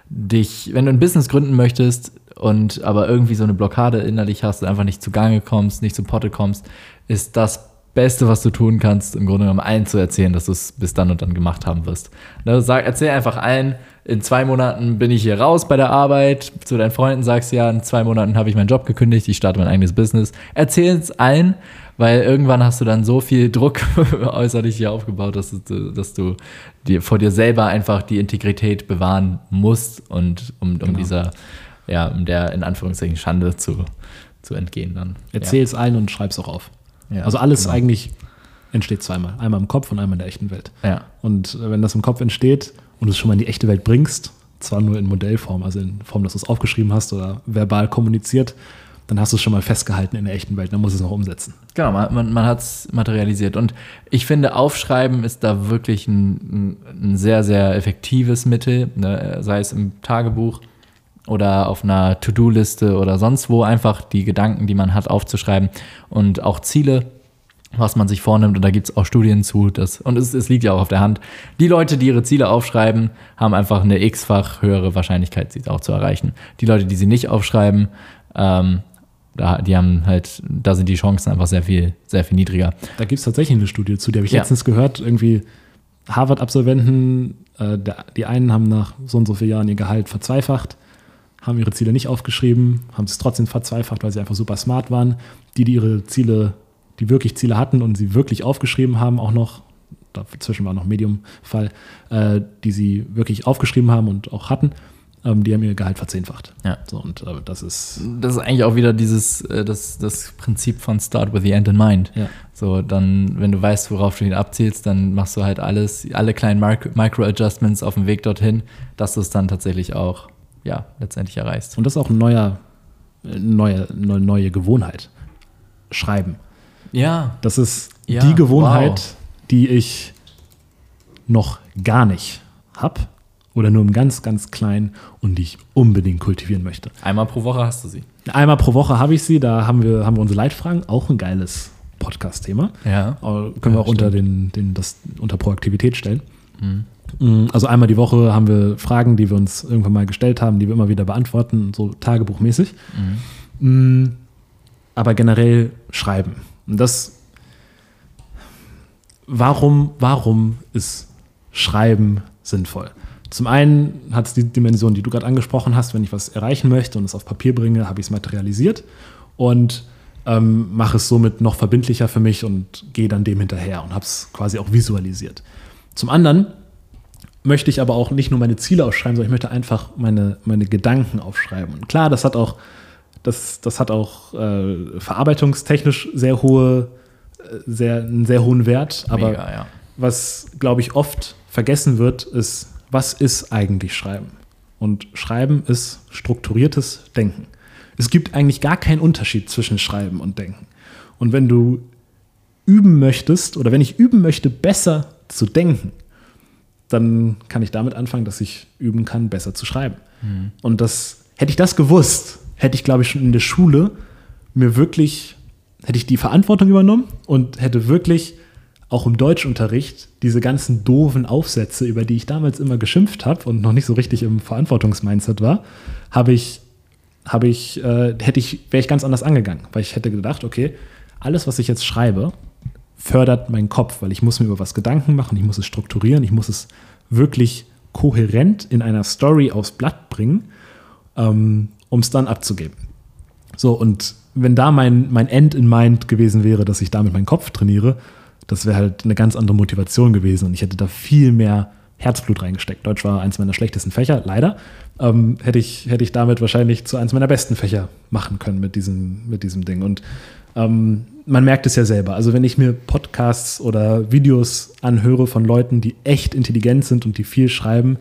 Speaker 3: dich, wenn du ein Business gründen möchtest und aber irgendwie so eine Blockade innerlich hast und einfach nicht zugange kommst, nicht zum Potte kommst, ist das Beste, was du tun kannst, im Grunde genommen allen zu erzählen, dass du es bis dann und dann gemacht haben wirst. Ne, sag, erzähl einfach allen, in zwei Monaten bin ich hier raus bei der Arbeit. Zu deinen Freunden sagst du ja, in zwei Monaten habe ich meinen Job gekündigt, ich starte mein eigenes Business. Erzähl es allen, weil irgendwann hast du dann so viel Druck äußerlich hier aufgebaut, dass du, dass du dir vor dir selber einfach die Integrität bewahren musst und um, um
Speaker 2: Genau.
Speaker 3: dieser, ja, um der in Anführungszeichen Schande zu, zu entgehen dann.
Speaker 2: Erzähl es allen und schreib es auch auf.
Speaker 3: Ja,
Speaker 2: also alles
Speaker 3: genau.
Speaker 2: eigentlich entsteht zweimal. Einmal im Kopf und einmal in der echten Welt.
Speaker 3: Ja.
Speaker 2: Und wenn das im Kopf entsteht und du es schon mal in die echte Welt bringst, zwar nur in Modellform, also in Form, dass du es aufgeschrieben hast oder verbal kommuniziert, dann hast du es schon mal festgehalten in der echten Welt. Dann musst du es noch umsetzen.
Speaker 3: Genau, man, man, hat es materialisiert. Und ich finde, Aufschreiben ist da wirklich ein, ein, ein sehr, sehr effektives Mittel, ne? sei es im Tagebuch oder auf einer To-Do-Liste oder sonst wo, einfach die Gedanken, die man hat, aufzuschreiben und auch Ziele, was man sich vornimmt. Und da gibt es auch Studien zu. Dass, und es, es liegt ja auch auf der Hand. Die Leute, die ihre Ziele aufschreiben, haben einfach eine x-fach höhere Wahrscheinlichkeit, sie auch zu erreichen. Die Leute, die sie nicht aufschreiben, ähm, da, die haben halt, da sind die Chancen einfach sehr viel, sehr viel niedriger.
Speaker 2: Da gibt es tatsächlich eine Studie zu, die habe ich
Speaker 3: Ja.
Speaker 2: letztens gehört. Irgendwie Harvard-Absolventen, äh, die einen haben nach so und so vielen Jahren ihr Gehalt verzweifacht, haben ihre Ziele nicht aufgeschrieben, haben es trotzdem verzweifacht, weil sie einfach super smart waren. Die, die ihre Ziele, die wirklich Ziele hatten und sie wirklich aufgeschrieben haben, auch noch, dazwischen war noch Medium-Fall, äh, die sie wirklich aufgeschrieben haben und auch hatten, ähm, die haben ihr Gehalt verzehnfacht.
Speaker 3: Ja.
Speaker 2: So, und äh, das ist,
Speaker 3: Das ist eigentlich auch wieder dieses, äh, das, das Prinzip von Start with the End in Mind.
Speaker 2: ja.
Speaker 3: So, dann, wenn du weißt, worauf du ihn abzielst, dann machst du halt alles, alle kleinen Micro- Micro-Adjustments auf dem Weg dorthin, dass du es dann tatsächlich auch, ja, letztendlich erreichst.
Speaker 2: Und das ist auch ein neuer, äh, neue, neue, Gewohnheit. Schreiben.
Speaker 3: Ja,
Speaker 2: Das ist
Speaker 3: Ja,
Speaker 2: die Gewohnheit,
Speaker 3: wow.
Speaker 2: die ich noch gar nicht habe oder nur im ganz, ganz kleinen und die ich unbedingt kultivieren möchte.
Speaker 3: einmal pro Woche hast du sie.
Speaker 2: Einmal pro Woche habe ich sie, da haben wir, haben wir unsere Leitfragen, auch ein geiles Podcast-Thema.
Speaker 3: Ja.
Speaker 2: Aber Können wir
Speaker 3: Ja,
Speaker 2: auch unter, den, den, das, unter Proaktivität stellen. Mm, Also einmal die Woche haben wir Fragen, die wir uns irgendwann mal gestellt haben, die wir immer wieder beantworten, so tagebuchmäßig. Mm, Aber generell schreiben. Und das, warum, warum ist Schreiben sinnvoll? Zum einen hat es die Dimension, die du gerade angesprochen hast, wenn ich was erreichen möchte und es auf Papier bringe, habe ich es materialisiert und ähm, mache es somit noch verbindlicher für mich und gehe dann dem hinterher und habe es quasi auch visualisiert. Zum anderen möchte ich aber auch nicht nur meine Ziele aufschreiben, sondern ich möchte einfach meine, meine Gedanken aufschreiben. Und klar, das hat auch, das, das hat auch äh, verarbeitungstechnisch sehr hohe, äh, sehr, einen sehr hohen Wert. Aber
Speaker 3: Mega, ja.
Speaker 2: was, glaube ich, oft vergessen wird, ist, was ist eigentlich Schreiben? Und Schreiben ist strukturiertes Denken. Es gibt eigentlich gar keinen Unterschied zwischen Schreiben und Denken. Und wenn du üben möchtest oder wenn ich üben möchte, besser zu denken, dann kann ich damit anfangen, dass ich üben kann, besser zu schreiben. Und das hätte ich das gewusst, hätte ich, glaube ich, schon in der Schule mir wirklich, hätte ich die Verantwortung übernommen und hätte wirklich auch im Deutschunterricht diese ganzen doofen Aufsätze, über die ich damals immer geschimpft habe und noch nicht so richtig im Verantwortungsmindset war, habe ich, habe ich, äh, hätte ich, wäre ich ganz anders angegangen, weil ich hätte gedacht, okay, alles, was ich jetzt schreibe, fördert meinen Kopf, weil ich muss mir über was Gedanken machen, ich muss es strukturieren, ich muss es wirklich kohärent in einer Story aufs Blatt bringen, ähm, um es dann abzugeben. So, und wenn da mein, mein End in Mind gewesen wäre, dass ich damit meinen Kopf trainiere, das wäre halt eine ganz andere Motivation gewesen und ich hätte da viel mehr Herzblut reingesteckt. Deutsch war eins meiner schlechtesten Fächer, leider. Ähm, hätte, ich, hätte ich damit wahrscheinlich zu eins meiner besten Fächer machen können mit diesem, mit diesem Ding. Und ähm, man merkt es ja selber. Also wenn ich mir Podcasts oder Videos anhöre von Leuten, die echt intelligent sind und die viel schreiben,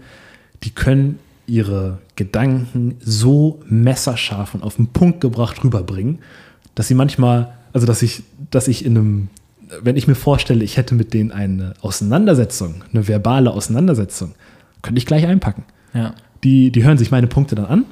Speaker 2: die können ihre Gedanken so messerscharf und auf den Punkt gebracht rüberbringen, dass sie manchmal, also dass ich, dass ich in einem wenn ich mir vorstelle, ich hätte mit denen eine Auseinandersetzung, eine verbale Auseinandersetzung, könnte ich gleich einpacken.
Speaker 3: Ja.
Speaker 2: Die, die hören sich meine Punkte dann an,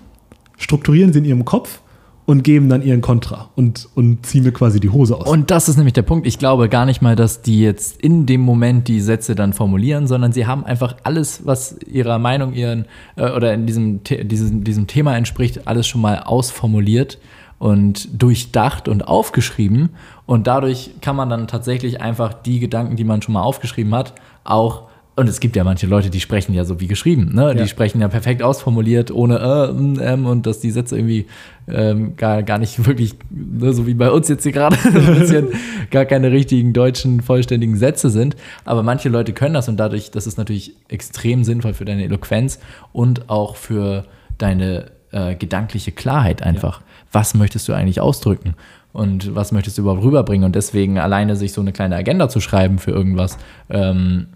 Speaker 2: strukturieren sie in ihrem Kopf und geben dann ihren Kontra und, und ziehen mir quasi die Hose aus.
Speaker 3: Und das ist nämlich der Punkt. Ich glaube gar nicht mal, dass die jetzt in dem Moment die Sätze dann formulieren, sondern sie haben einfach alles, was ihrer Meinung ihren äh, oder in diesem, diesem, diesem Thema entspricht, alles schon mal ausformuliert und durchdacht und aufgeschrieben. Und dadurch kann man dann tatsächlich einfach die Gedanken, die man schon mal aufgeschrieben hat, auch und es gibt ja manche Leute, die sprechen ja so wie geschrieben, ne? Die
Speaker 2: Ja.
Speaker 3: sprechen ja perfekt ausformuliert, ohne äh, mm, ähm, und dass die Sätze irgendwie ähm, gar, gar nicht wirklich, ne, so wie bei uns jetzt hier gerade, ein bisschen gar keine richtigen deutschen vollständigen Sätze sind. Aber manche Leute können das und dadurch, das ist natürlich extrem sinnvoll für deine Eloquenz und auch für deine äh, gedankliche Klarheit einfach. Was möchtest du eigentlich ausdrücken? Und was möchtest du überhaupt rüberbringen? Und deswegen alleine sich so eine kleine Agenda zu schreiben für irgendwas, ähm,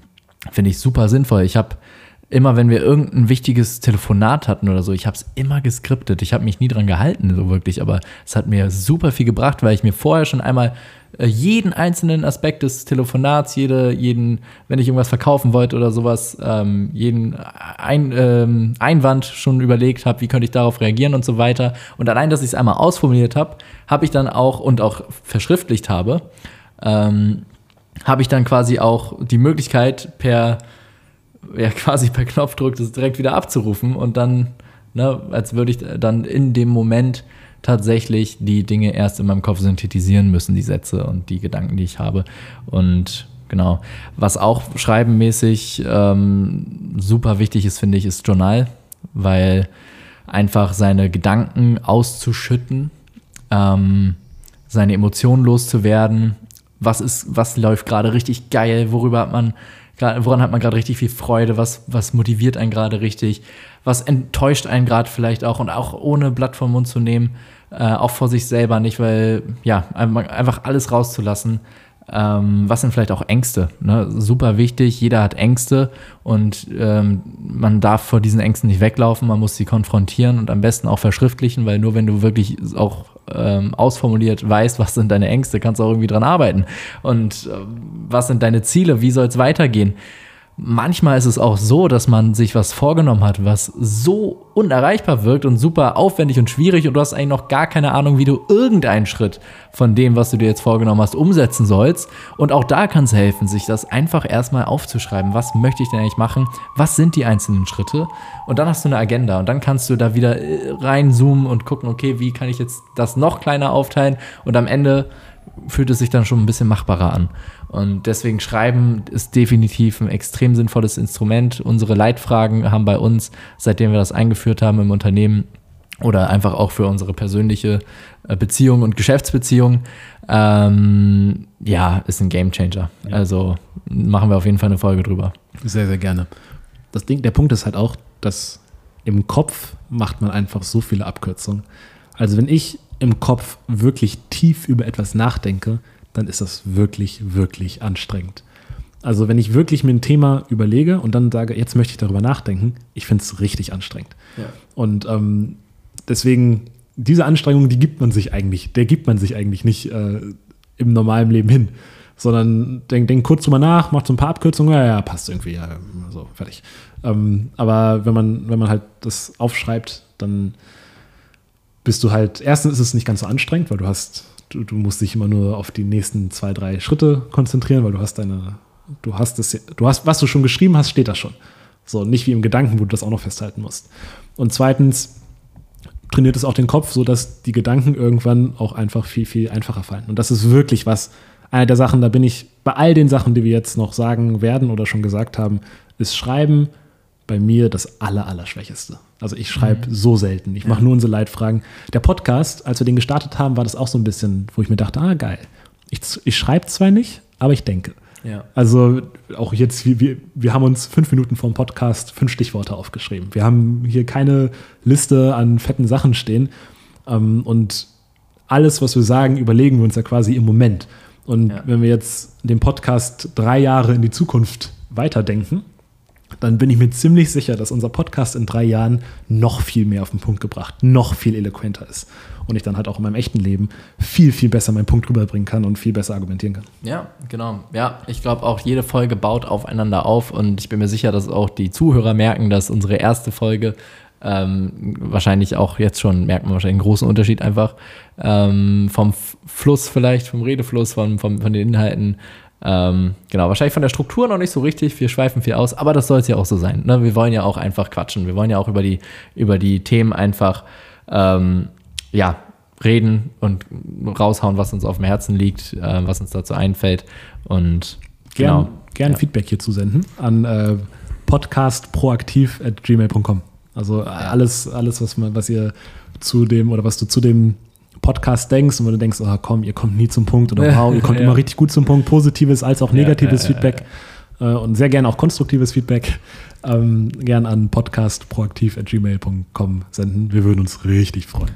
Speaker 3: finde ich super sinnvoll. Ich habe immer, wenn wir irgendein wichtiges Telefonat hatten oder so, ich habe es immer geskriptet. Ich habe mich nie dran gehalten, so wirklich, aber es hat mir super viel gebracht, weil ich mir vorher schon einmal äh, jeden einzelnen Aspekt des Telefonats, jede, jeden, wenn ich irgendwas verkaufen wollte oder sowas, ähm, jeden ein, ähm, Einwand schon überlegt habe, wie könnte ich darauf reagieren und so weiter. Und allein, dass ich es einmal ausformuliert habe, habe ich dann auch und auch verschriftlicht habe, ähm, habe ich dann quasi auch die Möglichkeit per ja quasi per Knopfdruck das direkt wieder abzurufen und dann, ne, als würde ich dann in dem Moment tatsächlich die Dinge erst in meinem Kopf synthetisieren müssen, die Sätze und die Gedanken, die ich habe. Und genau, was auch schreibenmäßig ähm, super wichtig ist, finde ich, ist Journal, weil einfach seine Gedanken auszuschütten, ähm, seine Emotionen loszuwerden, was ist, was läuft gerade richtig geil, worüber hat man, woran hat man gerade richtig viel Freude, was, was motiviert einen gerade richtig, was enttäuscht einen gerade vielleicht auch und auch ohne Blatt vom Mund zu nehmen, äh, auch vor sich selber nicht, weil ja, einfach einfach alles rauszulassen. Ähm, was sind vielleicht auch Ängste? Ne? Super wichtig, jeder hat Ängste und ähm, man darf vor diesen Ängsten nicht weglaufen, man muss sie konfrontieren und am besten auch verschriftlichen, weil nur wenn du wirklich auch ähm, ausformuliert weißt, was sind deine Ängste, kannst du auch irgendwie dran arbeiten. Und ähm, was sind deine Ziele, wie soll es weitergehen? Manchmal ist es auch so, dass man sich was vorgenommen hat, was so unerreichbar wirkt und super aufwendig und schwierig und du hast eigentlich noch gar keine Ahnung, wie du irgendeinen Schritt von dem, was du dir jetzt vorgenommen hast, umsetzen sollst. Und auch da kann es helfen, sich das einfach erstmal aufzuschreiben. Was möchte ich denn eigentlich machen? Was sind die einzelnen Schritte? Und dann hast du eine Agenda und dann kannst du da wieder äh, reinzoomen und gucken, okay, wie kann ich jetzt das noch kleiner aufteilen? Und am Ende fühlt es sich dann schon ein bisschen machbarer an. Und deswegen Schreiben ist definitiv ein extrem sinnvolles Instrument. Unsere Leitfragen haben bei uns, seitdem wir das eingeführt haben im Unternehmen oder einfach auch für unsere persönliche äh, Beziehung und Geschäftsbeziehung, ähm, ja, ist ein Gamechanger. Also machen wir auf jeden Fall eine Folge drüber.
Speaker 2: Sehr, sehr gerne. Das Ding, der Punkt ist halt auch, dass im Kopf macht man einfach so viele Abkürzungen. Also wenn ich im Kopf wirklich tief über etwas nachdenke, dann ist das wirklich, wirklich anstrengend. Also wenn ich wirklich mir ein Thema überlege und dann sage, jetzt möchte ich darüber nachdenken, ich finde es richtig anstrengend. Und ähm, deswegen, diese Anstrengung, die gibt man sich eigentlich, der gibt man sich eigentlich nicht äh, im normalen Leben hin. Sondern denk, denk kurz drüber nach, macht so ein paar Abkürzungen, ja, ja, passt irgendwie, ja, so, fertig. Ähm, aber wenn man, wenn man halt das aufschreibt, dann bist du halt, erstens ist es nicht ganz so anstrengend, weil du hast, du, du musst dich immer nur auf die nächsten zwei, drei Schritte konzentrieren, weil du hast deine, du hast das, du hast, was du schon geschrieben hast, steht da schon. So, nicht wie im Gedanken, wo du das auch noch festhalten musst. Und zweitens trainiert es auch den Kopf, sodass die Gedanken irgendwann auch einfach viel, viel einfacher fallen. Und das ist wirklich was, eine der Sachen, da bin ich bei all den Sachen, die wir jetzt noch sagen werden oder schon gesagt haben, ist Schreiben bei mir das aller. Also ich schreibe so selten. Ich mache nur unsere Leitfragen. Der Podcast, als wir den gestartet haben, war das auch so ein bisschen, wo ich mir dachte, ah, geil. Ich, ich schreibe zwar nicht, aber ich denke.
Speaker 3: Ja.
Speaker 2: Also auch jetzt, wir, wir, wir haben uns fünf Minuten vor dem Podcast fünf Stichworte aufgeschrieben. Wir haben hier keine Liste an fetten Sachen stehen. Ähm, und alles, was wir sagen, überlegen wir uns ja quasi im Moment. Und
Speaker 3: Ja.
Speaker 2: wenn wir jetzt den Podcast drei Jahre in die Zukunft weiterdenken, dann bin ich mir ziemlich sicher, dass unser Podcast in drei Jahren noch viel mehr auf den Punkt gebracht, noch viel eloquenter ist. Und ich dann halt auch in meinem echten Leben viel, viel besser meinen Punkt rüberbringen kann und viel besser argumentieren kann.
Speaker 3: Ja, genau. Ja, ich glaube auch, jede Folge baut aufeinander auf und ich bin mir sicher, dass auch die Zuhörer merken, dass unsere erste Folge ähm, wahrscheinlich auch jetzt schon merkt man wahrscheinlich einen großen Unterschied einfach ähm, vom Fluss vielleicht, vom Redefluss, von, von, von den Inhalten. Ähm, genau, wahrscheinlich von der Struktur noch nicht so richtig. Wir schweifen viel aus, aber das soll es ja auch so sein. Ne? Wir wollen ja auch einfach quatschen. Wir wollen ja auch über die, über die Themen einfach ähm, ja, reden und raushauen, was uns auf dem Herzen liegt, äh, was uns dazu einfällt. Und
Speaker 2: gern,
Speaker 3: genau.
Speaker 2: gern ja. Feedback hier zu senden an äh, podcastproaktiv.gmail.com. Also alles, alles was, man, was ihr zu dem oder was du zu dem Podcast denkst und wenn du denkst, oh komm, ihr kommt nie zum Punkt oder wow, ihr kommt immer richtig gut zum Punkt, positives als auch negatives Feedback äh, und sehr gerne auch konstruktives Feedback, ähm, gern an podcastproaktiv.gmail.com senden. Wir würden uns richtig freuen.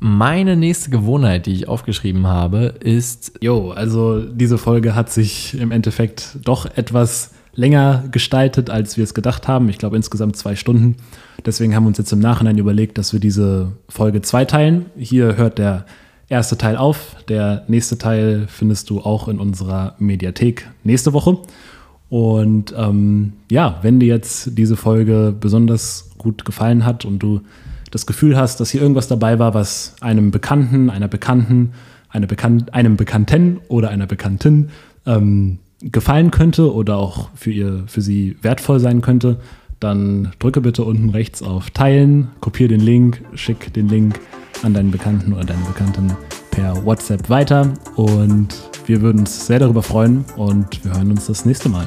Speaker 3: Meine nächste Gewohnheit, die ich aufgeschrieben habe, ist.
Speaker 2: Jo, also diese Folge hat sich im Endeffekt doch etwas länger gestaltet, als wir es gedacht haben. Ich glaube insgesamt zwei Stunden. Deswegen haben wir uns jetzt im Nachhinein überlegt, dass wir diese Folge zweiteilen. Hier hört der erste Teil auf. Der nächste Teil findest du auch in unserer Mediathek nächste Woche. Und ähm, ja, wenn dir jetzt diese Folge besonders gut gefallen hat und du das Gefühl hast, dass hier irgendwas dabei war, was einem Bekannten, einer Bekannten, eine Bekan einem Bekannten oder einer Bekannten ähm, gefallen könnte oder auch für, ihr, für sie wertvoll sein könnte, dann drücke bitte unten rechts auf Teilen, kopiere den Link, schick den Link an deinen Bekannten oder deinen Bekannten per WhatsApp weiter und wir würden uns sehr darüber freuen und wir hören uns das nächste Mal.